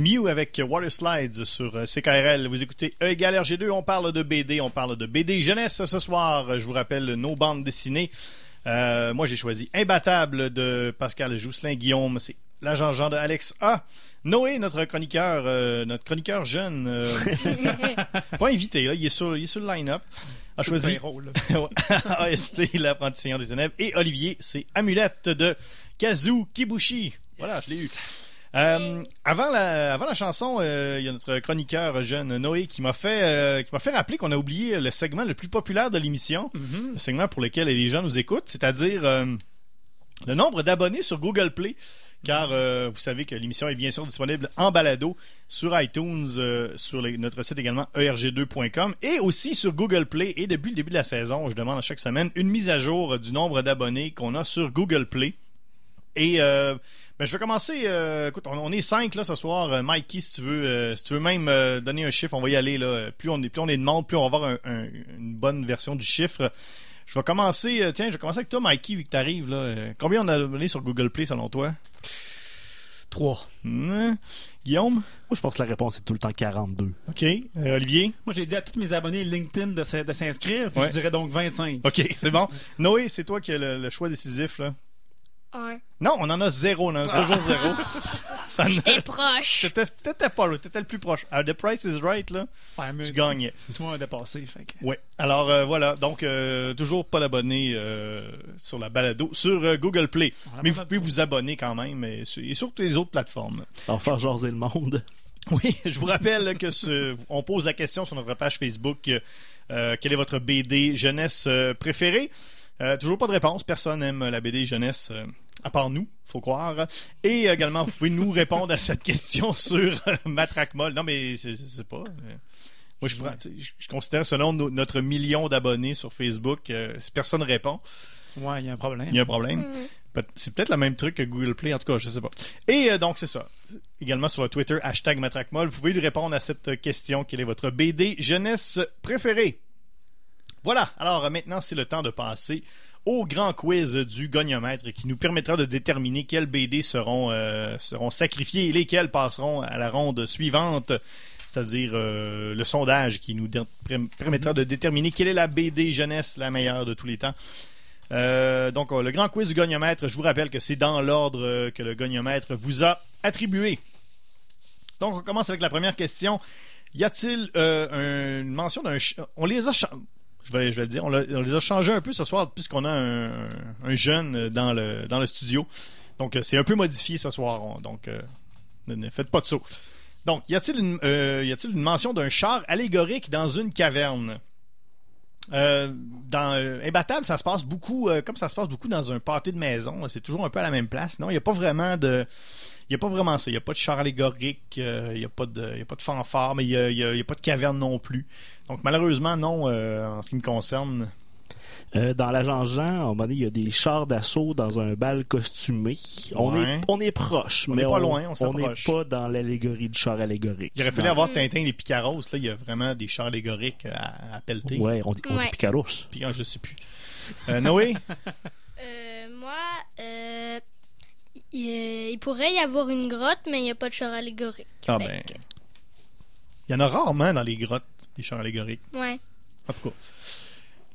Mew avec Water Slides sur euh, CKRL. Vous écoutez E égale RG2, on parle de BD, on parle de BD jeunesse ce soir. Je vous rappelle nos bandes dessinées. Euh, moi, j'ai choisi Imbattable de Pascal Jousselin Guillaume. C'est l'agent Jean de Alex A. Noé, notre chroniqueur, euh, notre chroniqueur jeune, euh, pas invité, là, il est sur, il est sur le line-up, a choisi AST, l'apprenti seigneur des ténèbres, et Olivier, c'est Amulette de Kazu Kibushi. Voilà, je l'ai eu. Euh, avant la avant la chanson, euh, il y a notre chroniqueur jeune Noé qui m'a fait euh, qui m'a fait rappeler qu'on a oublié le segment le plus populaire de l'émission, le segment pour lequel les gens nous écoutent, c'est-à-dire le nombre d'abonnés sur Google Play. Car euh, vous savez que l'émission est bien sûr disponible en balado sur iTunes, sur les- notre site également erg2.com et aussi sur Google Play. Et depuis le début de la saison, je demande à chaque semaine une mise à jour du nombre d'abonnés qu'on a sur Google Play. Et euh, ben, je vais commencer. euh, écoute, on, on est cinq là ce soir. Euh, Mikey, si tu veux, euh, si tu veux même euh, donner un chiffre, on va y aller là. Plus on est, plus on est de monde, plus on va avoir un- un- une bonne version du chiffre. Je vais commencer. euh, tiens, je vais commencer avec toi, Mikey, vu que t'arrives là. Euh, combien on a abonné sur Google Play selon toi? 3. Hmm, Guillaume? Moi, je pense que la réponse est tout le temps 42. Ok. Euh, Olivier? Moi, j'ai dit à tous mes abonnés LinkedIn de s'inscrire, puis Ouais. je dirais donc 25. Ok, c'est bon. Noé, c'est toi qui as le, le choix décisif là. Un. Non, on en a zéro. On en a toujours zéro. Ça ne- T'es proche. T'étais t'étais pas là. T'étais le plus proche. À The Price is Right là, Ouais, mais tu gagnais. Tout le monde a dépassé, fait que... Ouais. Alors euh, voilà, donc euh, toujours pas d'abonnés euh, sur la balado sur euh, Google Play. Mais vous pouvez vous abonner quand même et sur, et sur toutes les autres plateformes. Ça va faire jaser le monde. Oui, je vous rappelle que ce, on pose la question sur notre page Facebook euh, euh, quelle est votre BD jeunesse euh, préférée? Euh, Toujours pas de réponse. Personne n'aime la BD jeunesse. euh, à part nous, faut croire. Et également, vous pouvez nous répondre à cette question sur euh, Matraque Molle. Non, mais je, je sais pas. Moi, je, prends, tu sais, je, je considère, selon no- notre million d'abonnés sur Facebook, euh, si personne répond, Ouais, il y a un problème. il y a un problème. Peut- C'est peut-être le même truc que Google Play, en tout cas, je sais pas. Et euh, donc, c'est ça. Également sur le Twitter, hashtag MatraqueMolle, vous pouvez lui répondre à cette question. Quelle est votre BD jeunesse préférée? Voilà. Alors, euh, maintenant, c'est le temps de passer au grand quiz du goniomètre qui nous permettra de déterminer quelles BD seront, euh, sacrifiées et lesquelles passeront à la ronde suivante. C'est-à-dire euh, le sondage qui nous permettra de déterminer quelle est la BD jeunesse la meilleure de tous les temps. Donc, le grand quiz du goniomètre, je vous rappelle que c'est dans l'ordre que le goniomètre vous a attribué. Donc, on commence avec la première question. Y a-t-il une mention d'un... On les a... Je vais, je vais le dire. On, les a changés un peu ce soir puisqu'on a un, un jeune dans le, dans le studio. Donc, euh, c'est un peu modifié ce soir. On- donc, euh, ne, faites pas de saut. Donc, y a-t-il une, euh, y a-t-il une mention d'un char allégorique dans une caverne? Dans Imbattable, ça se passe beaucoup, comme ça se passe beaucoup dans un pâté de maison, c'est toujours un peu à la même place. Non, il n'y a pas vraiment de. Il n'y a pas vraiment ça. Il n'y a pas de char allégorique, euh, il n'y a, pas de- il y a pas de fanfare, mais il n'y a, y a- il y a pas de caverne non plus. Donc malheureusement, non, euh, en ce qui me concerne. Euh, dans l'agent Jean, à un moment donné, il y a des chars d'assaut dans un bal costumé. On, Ouais. est, on est proche, On mais est pas loin, on on n'est pas dans l'allégorie du char allégorique. Il aurait fallu Dans- avoir Tintin et les Picaros. Là, il y a vraiment des chars allégoriques à, à pelleter. Ouais, on dit, on. Picaros. Puis, ah, je sais plus. Euh, Noé? Euh, moi, euh, il, il pourrait y avoir une grotte, mais il n'y a pas de char allégorique. Ah ben. que- Il y en a rarement dans les grottes, des chars allégoriques. ouais. En tout cas,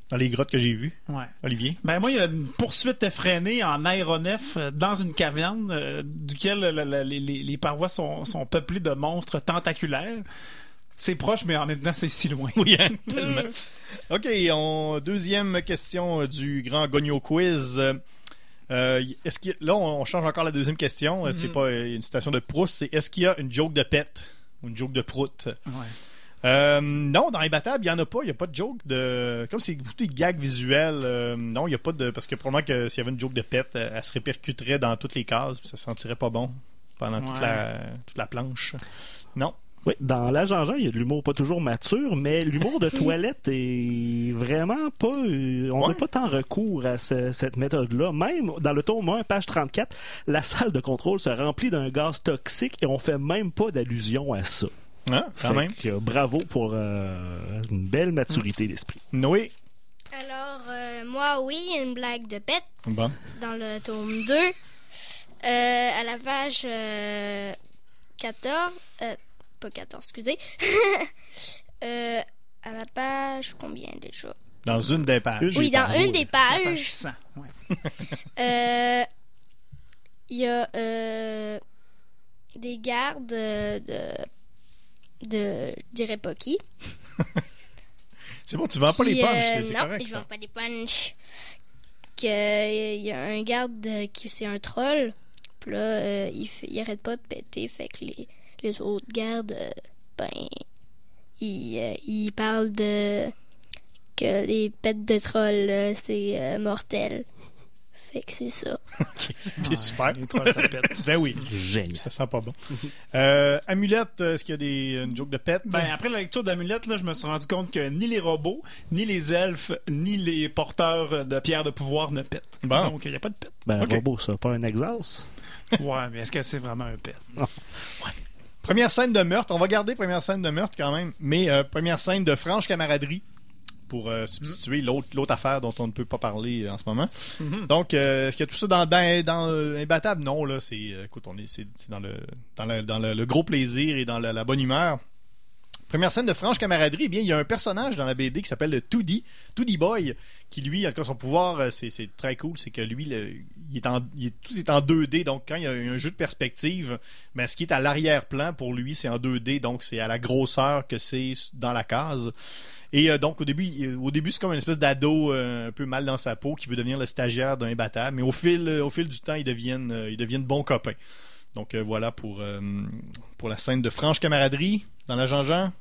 dans les grottes que j'ai vues. Ouais. Olivier? Ben moi, il y a une poursuite effrénée en aéronef euh, dans une caverne euh, duquel le- le- les, les- les parois sont, sont peuplées de monstres tentaculaires. C'est proche, mais en même temps, c'est si loin. Oui, hein, tellement. OK, on, deuxième question euh, du grand Gogno Quiz. Euh, est-ce qu'il y a- là, on, change encore la deuxième question. Euh, C'est pas euh, une citation de Proust, c'est est-ce qu'il y a une joke de pète ou une joke de prout? Ouais. Euh, non, dans Imbattable, il n'y en a pas. Il n'y a pas de joke de. Comme c'est beaucoup des gags visuels, euh, non, il n'y a pas de. Parce que probablement que s'il y avait une joke de pète, elle se répercuterait dans toutes les cases, puis ça sentirait pas bon pendant toute, la, toute la planche. Non. Oui, dans l'agent Jean, il y a de l'humour pas toujours mature, mais l'humour de toilette est vraiment pas. euh, on n'a Ouais. pas tant recours à ce- cette méthode-là. Même dans le tome 1, page 34, la salle de contrôle se remplit d'un gaz toxique et on fait même pas d'allusion à ça. Hein, quand Fait même. que, euh, bravo pour euh, une belle maturité d'esprit. Noé. Alors, euh, moi, oui, une blague de pète Bon. dans le tome 2. Euh, à la page euh, 14. Euh, pas 14, excusez. Euh, à la page. Combien déjà? Dans une des pages. Oui, dans une des La page pages. 100. ouais. Euh, Il y a euh, des gardes euh, de. de. Je dirais pas qui. C'est bon, tu vends pas les Qui, punchs, euh, c'est- non, correct. ils ça. vendent pas des punchs. Que, il y a un garde euh, qui c'est un troll. Puis là, euh, il, fait, il arrête pas de péter. Fait que les, les autres gardes, euh, ben, ils, euh, ils parlent de que les pets de troll, c'est euh, mortel. Fait que c'est ça. Ok, super. trolls, ça pète. ben oui, Génial. ça sent pas bon. Euh, Amulette, est-ce qu'il y a des, une joke de pète? Ben, après la lecture d'Amulette, là, je me suis rendu compte que ni les robots, ni les elfes, ni les porteurs de pierres de pouvoir ne pètent. Bon. Donc, il n'y a pas de pète. Ben, Ok. robot, ça, pas un exhaust? Ouais, mais est-ce que c'est vraiment un pet? Première scène de meurtre, on va garder première scène de meurtre quand même, mais euh, première scène de franche camaraderie pour euh, substituer l'autre l'autre affaire dont on ne peut pas parler euh, en ce moment. Donc, euh, est-ce qu'il y a tout ça dans, ben, dans euh, Imbattable? Non, là, c'est, écoute, on est, c'est, dans, le, dans, le, dans le, le gros plaisir et dans la, la bonne humeur. Première scène de franche camaraderie, eh bien, il y a un personnage dans la BD qui s'appelle le 2D, 2D Boy, qui lui, en tout cas, son pouvoir, euh, c'est, très cool, c'est que lui, il est en, tout est en 2D, donc quand il y a un jeu de perspective, ben, ce qui est à l'arrière-plan, pour lui, c'est en 2D, donc c'est à la grosseur que c'est dans la case. Et euh, donc au début, il- au début c'est comme une espèce d'ado euh, un peu mal dans sa peau qui veut devenir le stagiaire d'un imbattable, mais au fil, euh, du temps, ils deviennent, euh, ils deviennent bons copains. Donc euh, voilà pour, euh, pour la scène de franche camaraderie dans la Jean-Jean.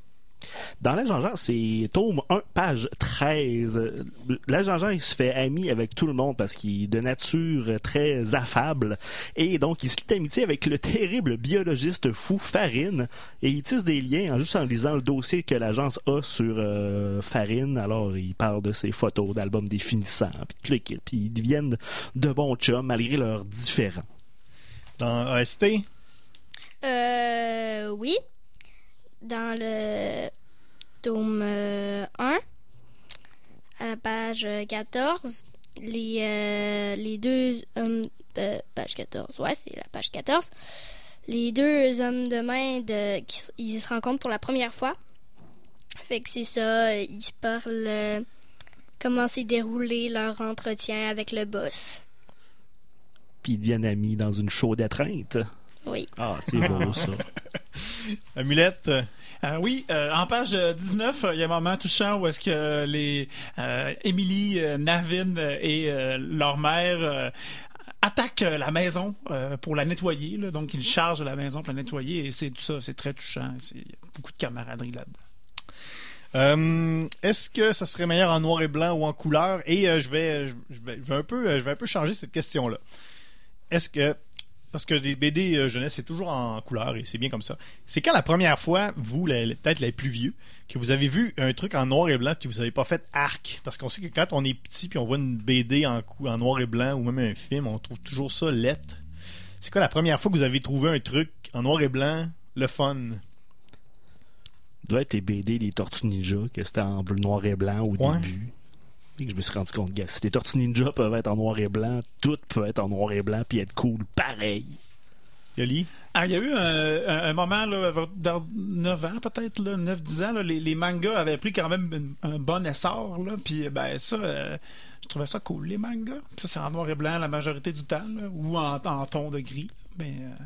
Dans la Jean-Jean, c'est tome 1, page 13. La Jean-Jean, il se fait ami avec tout le monde parce qu'il est de nature très affable. Et donc, il se lie d'amitié avec le terrible biologiste fou Farine. Et il tisse des liens en juste en lisant le dossier que l'agence a sur euh, Farine. Alors, il parle de ses photos d'albums définissants, puis. Puis ils deviennent de bons chums malgré leurs différends. Dans AST, Euh, oui. Dans le tome euh, 1, à la page 14, les, euh, les deux hommes. euh, page 14, ouais, c'est la page 14. Les deux hommes de main, de, qui, ils se rencontrent pour la première fois. Fait que c'est ça, euh, ils se parlent euh, comment s'est déroulé leur entretien avec le boss. Puis ils deviennent amis dans une chaude étreinte. Oui. Ah, c'est beau, ça. Amulette, euh, oui, euh, en page euh, 19, euh, il y a un moment touchant où est-ce que les euh, Emily, euh, Navin et euh, leur mère euh, attaquent la maison euh, pour la nettoyer. là. donc, ils chargent la maison pour la nettoyer et c'est tout ça, c'est très touchant. C'est- Il y a beaucoup de camaraderie là-dedans. Euh, Est-ce que ça serait meilleur en noir et blanc ou en couleur? Et euh, je vais, je je vais, je vais un peu, je vais un peu changer cette question-là. Est-ce que parce que les BD euh, jeunesse c'est toujours en couleur et c'est bien comme ça. C'est quand la première fois, vous, peut-être les plus vieux, que vous avez vu un truc en noir et blanc que vous avez pas fait arc? Parce qu'on sait que quand on est petit puis on voit une BD en, cou- en noir et blanc ou même un film, on trouve toujours ça lettre. C'est quoi la première fois que vous avez trouvé un truc en noir et blanc, le fun? Doit être les BD des Tortues Ninja, que c'était en bleu, noir et blanc au Ouais. début. Que je me suis rendu compte, gars, si les Tortues Ninja peuvent être en noir et blanc, toutes peuvent être en noir et blanc puis être cool pareil. Yoli? Ah, il y a eu un, moment, là, dans 9 ans peut-être, là, 9-10 ans, là, les, mangas avaient pris quand même un bon essor. Là, puis ben, ça, euh, je trouvais ça cool, les mangas. Ça, c'est en noir et blanc la majorité du temps, ou en, en ton de gris. Mais, euh,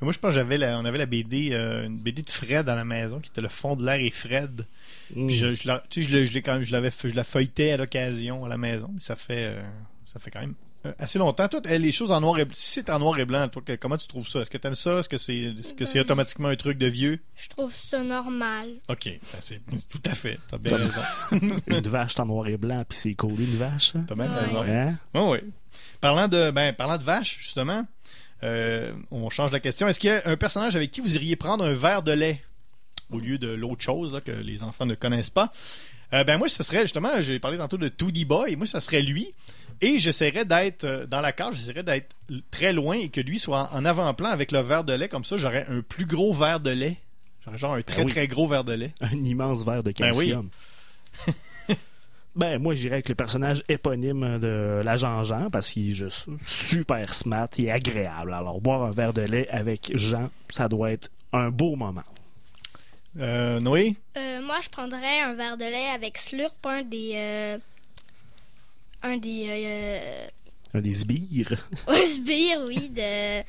Mais moi, je pense que j'avais la- on avait la BD, euh, une BD de Fred à la maison, qui était le fond de l'air et Fred. Mm. Puis je, je, la- tu sais, je, l'ai- je l'ai quand même- je l'avais, fait- je la feuilletais à l'occasion à la maison. Mais ça fait, euh, ça fait quand même euh, assez longtemps. Toi, les choses en noir et blanc, si c'est en noir et blanc, toi, comment tu trouves ça? Est-ce que t'aimes ça? Est-ce que c'est, est-ce que c'est Ben- automatiquement un truc de vieux? Je trouve ça normal. Ok, ben, c'est tout à fait. T'as bien raison. une vache en noir et blanc puis c'est collé une vache. hein? T'as bien Ouais. raison. Hein? Oui, oui. Parlant de, ben, parlant de vache, justement, euh, on change la question. Est-ce qu'il y a un personnage avec qui vous iriez prendre un verre de lait au lieu de l'autre chose là, que les enfants ne connaissent pas? Euh, ben moi, ce serait justement, j'ai parlé tantôt de 2D Boy, moi, ça serait lui. Et j'essaierais d'être euh, dans la cage, j'essaierais d'être très loin et que lui soit en avant-plan avec le verre de lait. Comme ça, j'aurais un plus gros verre de lait. J'aurais genre un très oui. très gros verre de lait. Un immense verre de Ben oui. Ben, moi, j'irais avec le personnage éponyme de la Jean-Jean parce qu'il est juste super smart et agréable. Alors, boire un verre de lait avec Jean, ça doit être un beau moment. Euh, Noé? Euh, moi, je prendrais un verre de lait avec Slurp, un des. euh, un des. Euh, Un des sbires. euh, sbires, oui, de,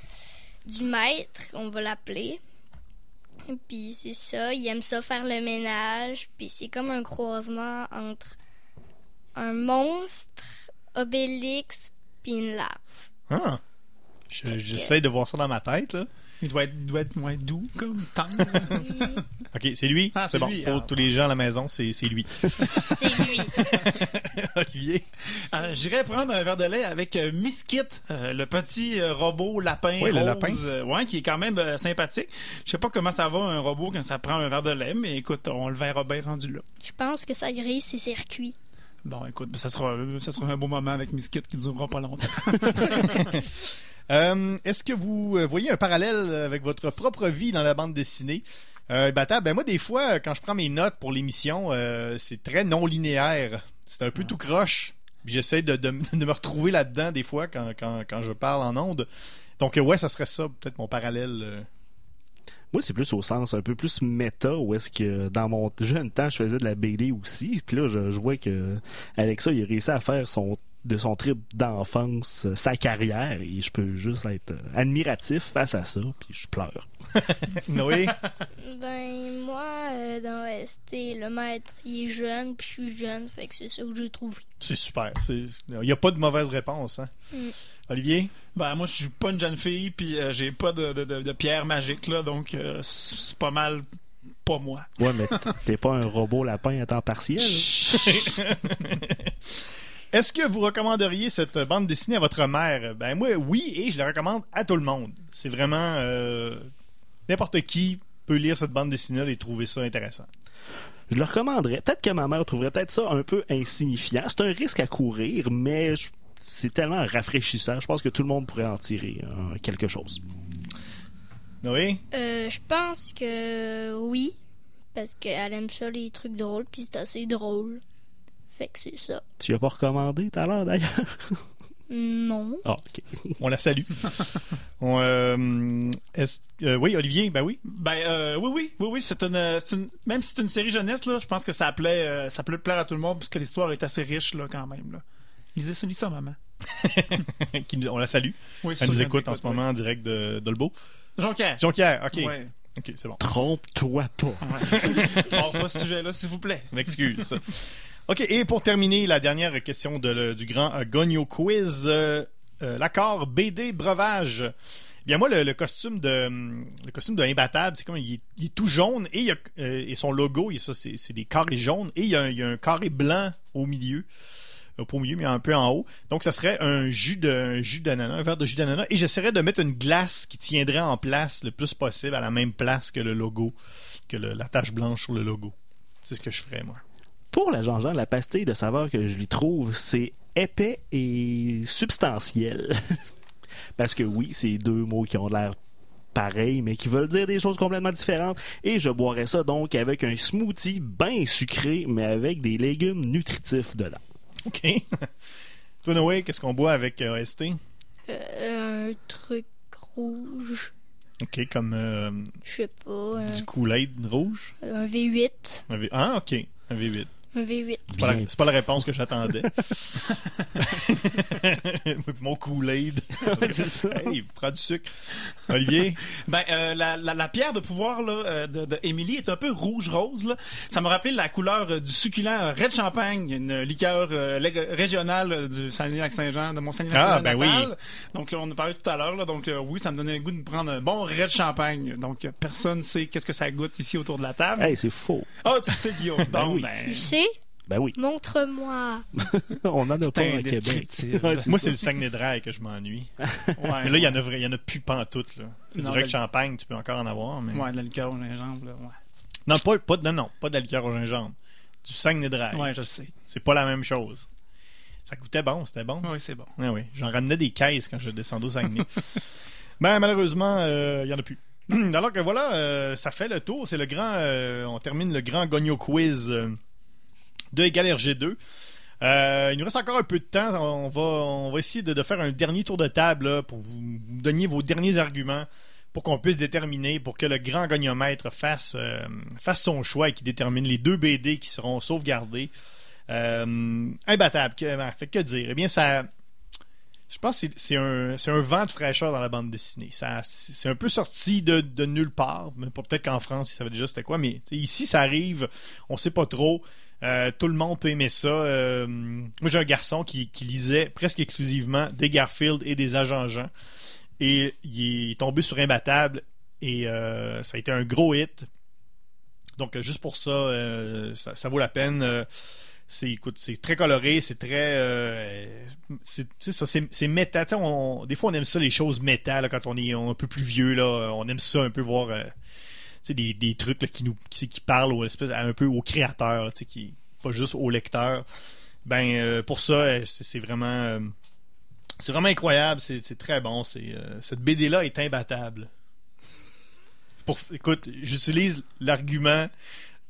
du maître, on va l'appeler. Puis c'est ça, il aime ça faire le ménage. Puis c'est comme un croisement entre un monstre, Obélix, puis une larve. Ah! Je- J'essaie de voir ça dans ma tête, là. il doit être, il doit être moins doux, comme tendre. Ok, c'est lui. Ah, c'est bon. lui. Pour Ah, tous les gens à la maison, c'est c'est lui. C'est lui. Olivier. Euh, J'irais prendre un verre de lait avec euh, Miskit, euh, le petit euh, robot lapin Oui, le rose, lapin. euh, ouais, qui est quand même euh, sympathique. Je sais pas comment ça va un robot quand ça prend un verre de lait, mais écoute, on le verra bien rendu là. Je pense que ça grise ses circuits. Bon, écoute, ça sera, ça sera un beau moment avec Miskit qui durera pas longtemps. Euh, Est-ce que vous euh, voyez un parallèle avec votre propre vie dans la bande dessinée? Euh, Bata, ben moi, des fois, quand je prends mes notes pour l'émission, euh, c'est très non linéaire. C'est un peu tout croche. J'essaie de, de, de me retrouver là-dedans des fois quand, quand, quand je parle en ondes. Donc, ouais, ça serait ça, peut-être mon parallèle. Moi, c'est plus au sens un peu plus méta, où est-ce que dans mon jeune temps, je faisais de la BD aussi. Puis là, je, je vois que Alexa, il a réussi à faire son de son trip d'enfance, euh, sa carrière, et je peux juste être euh, admiratif face à ça, puis je pleure. Noé? Ben, moi, euh, dans ST, le maître, il est jeune, puis je suis jeune, fait que c'est ça que j'ai trouvé. c'est super. C'est- Il n'y a pas de mauvaise réponse. Hein? Mm. Olivier? ben, moi, je suis pas une jeune fille, puis euh, j'ai pas de, de, de, de pierre magique, là, donc euh, c'est pas mal pas moi. Ouais, mais t'es pas un robot lapin à temps partiel. Est-ce que vous recommanderiez cette bande dessinée à votre mère? Ben moi, oui, et je la recommande à tout le monde. C'est vraiment... euh, N'importe qui peut lire cette bande dessinée et trouver ça intéressant. Je le recommanderais. Peut-être que ma mère trouverait peut-être ça un peu insignifiant. C'est un risque à courir, mais je- c'est tellement rafraîchissant. Je pense que tout le monde pourrait en tirer euh, quelque chose. Noé? Euh, je pense que oui. Parce qu'elle aime ça, les trucs drôles, puis c'est assez drôle. Fait que c'est ça. Tu l'as pas recommandé tout à l'heure d'ailleurs? Non. Ah, ok. On la salue. On, euh, est-ce- euh, oui, Olivier, ben oui. Ben euh, oui, oui, oui, oui, c'est une, c'est une- même si c'est une série jeunesse là, je pense que ça plaît, euh, ça peut plaire à tout le monde puisque l'histoire est assez riche là quand même là. Lisez ça, lisez ça, maman. Qui nous- on la salue. Oui, Elle nous écoute en ce moment en direct de Dolbeau. oui. Jonquière. Jonquière, ok. Ouais. Ok, c'est bon. Trompe-toi pas. Ouais, c'est ça. Pas ce sujet-là, s'il vous plaît. M'excuse. OK, et pour terminer, la dernière question de du grand euh, Gogno Quiz. euh, euh, L'accord BD Breuvage. Bien, moi, le, le costume de hum, le costume de Imbattable, c'est comme il est, tout jaune et, il a, et son logo, il ça, c'est c'est des carrés jaunes et il y, a il y a un carré blanc au milieu. Pas au milieu, mais un peu en haut. Donc, ça serait un jus de un jus d'ananas, un verre de jus d'ananas. Et j'essaierais de mettre une glace qui tiendrait en place le plus possible, à la même place que le logo, que le- la tache blanche sur le logo. C'est ce que je ferais, moi. Pour la Jean-Jean, la pastille de saveur que je lui trouve, c'est épais et substantiel. Parce que oui, c'est deux mots qui ont l'air pareils, mais qui veulent dire des choses complètement différentes. Et je boirais ça donc avec un smoothie bien sucré, mais avec des légumes nutritifs dedans. OK. Toi, Noé, qu'est-ce qu'on boit avec euh, OST? Euh, un truc rouge. OK, comme euh, Je sais pas. Du Kool-Aid rouge? un V8. Un V- Ah, OK. Un V8. Un V8. C'est pas, la- c'est pas la réponse que j'attendais. Mon Kool-Aid. c'est ça. Hey, prends du sucre. Olivier? Ben, euh, la, la, la pierre de pouvoir là, euh, de, de Emily est un peu rouge-rose. là. Ça me rappelle la couleur euh, du succulent Red Champagne, une liqueur euh, régionale du Saguenay-Lac-Saint-Jean, de mon Ah, Saguenay-Lac-Saint-Jean ben natal. Donc, là, on en a parlé tout à l'heure. là. Donc, euh, oui, ça me donnait le goût de prendre un bon Red Champagne. Donc, personne sait qu'est-ce que ça goûte ici autour de la table. Hey, c'est faux. Ah, tu sais, Guillaume. Ben oui. ben, Tu sais, Ben oui. montre-moi. On en a pas à Québec. Ouais, Moi, c'est le Saguenay Dry que je m'ennuie. Ouais, Mais là, il y en a, vrai- il y en a plus pantoute, là. C'est du Red ben- Champagne, tu peux encore en avoir, mais... Ouais, de la liqueur au gingembre. Là, ouais. Non, pas, pas, de- non, non, pas de la liqueur au gingembre. Du Saguenay Dry. ouais, je le sais. C'est pas la même chose. Ça coûtait bon, c'était bon. Oui, c'est bon. Ah oui, j'en ramenais des caisses quand je descendais au Saguenay. ben, malheureusement, euh, il y en a plus. Alors que voilà, euh, ça fait le tour. C'est le grand. euh, on termine le grand Gogno Quiz euh, de Égal RG2. Euh, il nous reste encore un peu de temps. On va, on va essayer de, faire un dernier tour de table pour vous, donner vos derniers arguments pour qu'on puisse déterminer, pour que le grand goniomètre fasse, euh, fasse son choix et qui détermine les deux BD qui seront sauvegardés. Euh, imbattable. Que, ben, que dire? Eh bien, ça. Je pense que c'est- un, vent de fraîcheur dans la bande dessinée. C'est un peu sorti de, nulle part. Peut-être qu'en France, ils savaient déjà c'était quoi. Mais ici, ça arrive. On sait pas trop. Euh, tout le monde peut aimer ça. Euh, moi, j'ai un garçon qui, lisait presque exclusivement des Garfield et des Agents Jean. Et il est tombé sur Imbattable. Et euh, ça a été un gros hit. Donc, juste pour ça, ça, vaut la peine. C'est c'est très coloré, c'est très c'est ça c'est méta, des fois on aime ça les choses méta quand on est un peu plus vieux là, on aime ça un peu voir des, des trucs qui nous qui, qui parlent un peu au créateur, qui pas juste au lecteur. Ben euh, pour ça, euh, c'est vraiment euh, c'est vraiment incroyable, c'est très bon, cette BD là est imbattable. Pour, écoute, j'utilise l'argument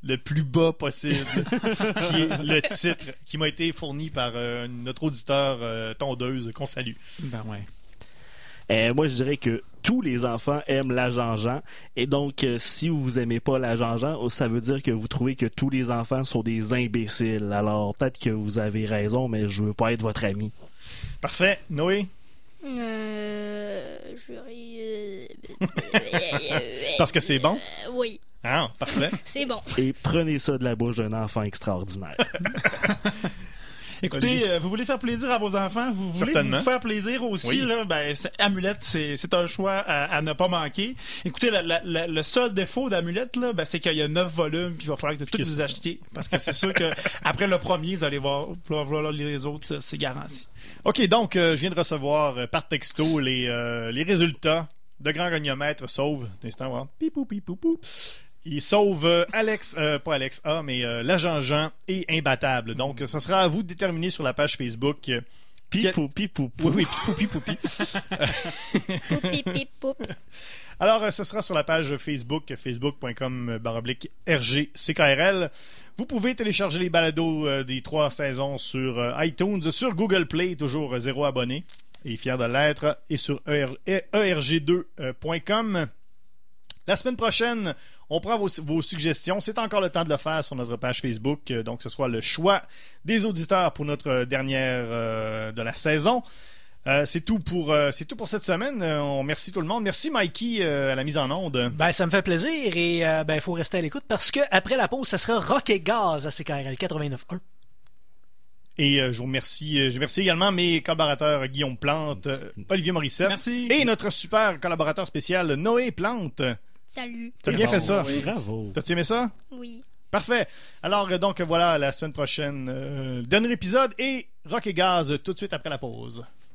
le plus bas possible, le titre qui m'a été fourni par notre auditeur tondeuse qu'on salue. Ben ouais. Euh, moi, je dirais que tous les enfants aiment la Jean-Jean. Et donc, euh, si vous aimez pas la Jean-Jean, ça veut dire que vous trouvez que tous les enfants sont des imbéciles. Alors, peut-être que vous avez raison, mais je veux pas être votre ami. Parfait, Noé? Euh, je... Parce que c'est bon? Euh, oui, Ah, parfait. c'est bon. Et prenez ça de la bouche d'un enfant extraordinaire. Écoutez, euh, vous voulez faire plaisir à vos enfants, vous voulez vous faire plaisir aussi, Oui. là, ben, Amulette, c'est c'est un choix à, à ne pas manquer. Écoutez, la- la- la- le seul défaut d'Amulette, là, ben, c'est qu'il y a neuf volumes, puis il va falloir que tous que achetiez. Parce que c'est sûr que après le premier, vous allez voir, lire les autres, c'est garanti. OK, donc, euh, je viens de recevoir euh, par texto les, euh, les résultats de Grand Goniomètre sauve. Instant, voir. Pipou, pipou, pou. Il sauve euh, Alex, euh, pas Alex A, mais euh, l'agent Jean et Imbattable. Donc, ce sera à vous de déterminer sur la page Facebook. euh, Pipou, pipou, pou. oui, oui, pipou, pipou, pi. Poup, pip, pip, poup. Alors, euh, ce sera sur la page Facebook, facebook.com baroblique RGCKRL. Vous pouvez télécharger les balados euh, des trois saisons sur euh, iTunes, sur Google Play, toujours euh, zéro abonné, et fier de l'être, et sur ER E- erg2.com. La semaine prochaine, on prend vos, vos suggestions. C'est encore le temps de le faire sur notre page Facebook. Euh, Donc, ce sera le choix des auditeurs pour notre dernière euh, de la saison. Euh, c'est tout pour euh, c'est tout pour cette semaine. Euh, on remercie tout le monde. Merci Mikey euh, à la mise en onde. Ben, ça me fait plaisir et euh, ben, il faut rester à l'écoute parce que après la pause, ça sera Rock et Gaz à CKRL 89.1. Et euh, je vous remercie. je remercie également mes collaborateurs Guillaume Plante, euh, Olivier Morissette Merci. et notre super collaborateur spécial Noé Plante. Salut. T'as bien fait ça. Bravo. T'as-tu aimé ça? Oui. Parfait. Alors euh, donc voilà, la semaine prochaine, euh, dernier épisode et Rock et Gaz tout de suite après la pause.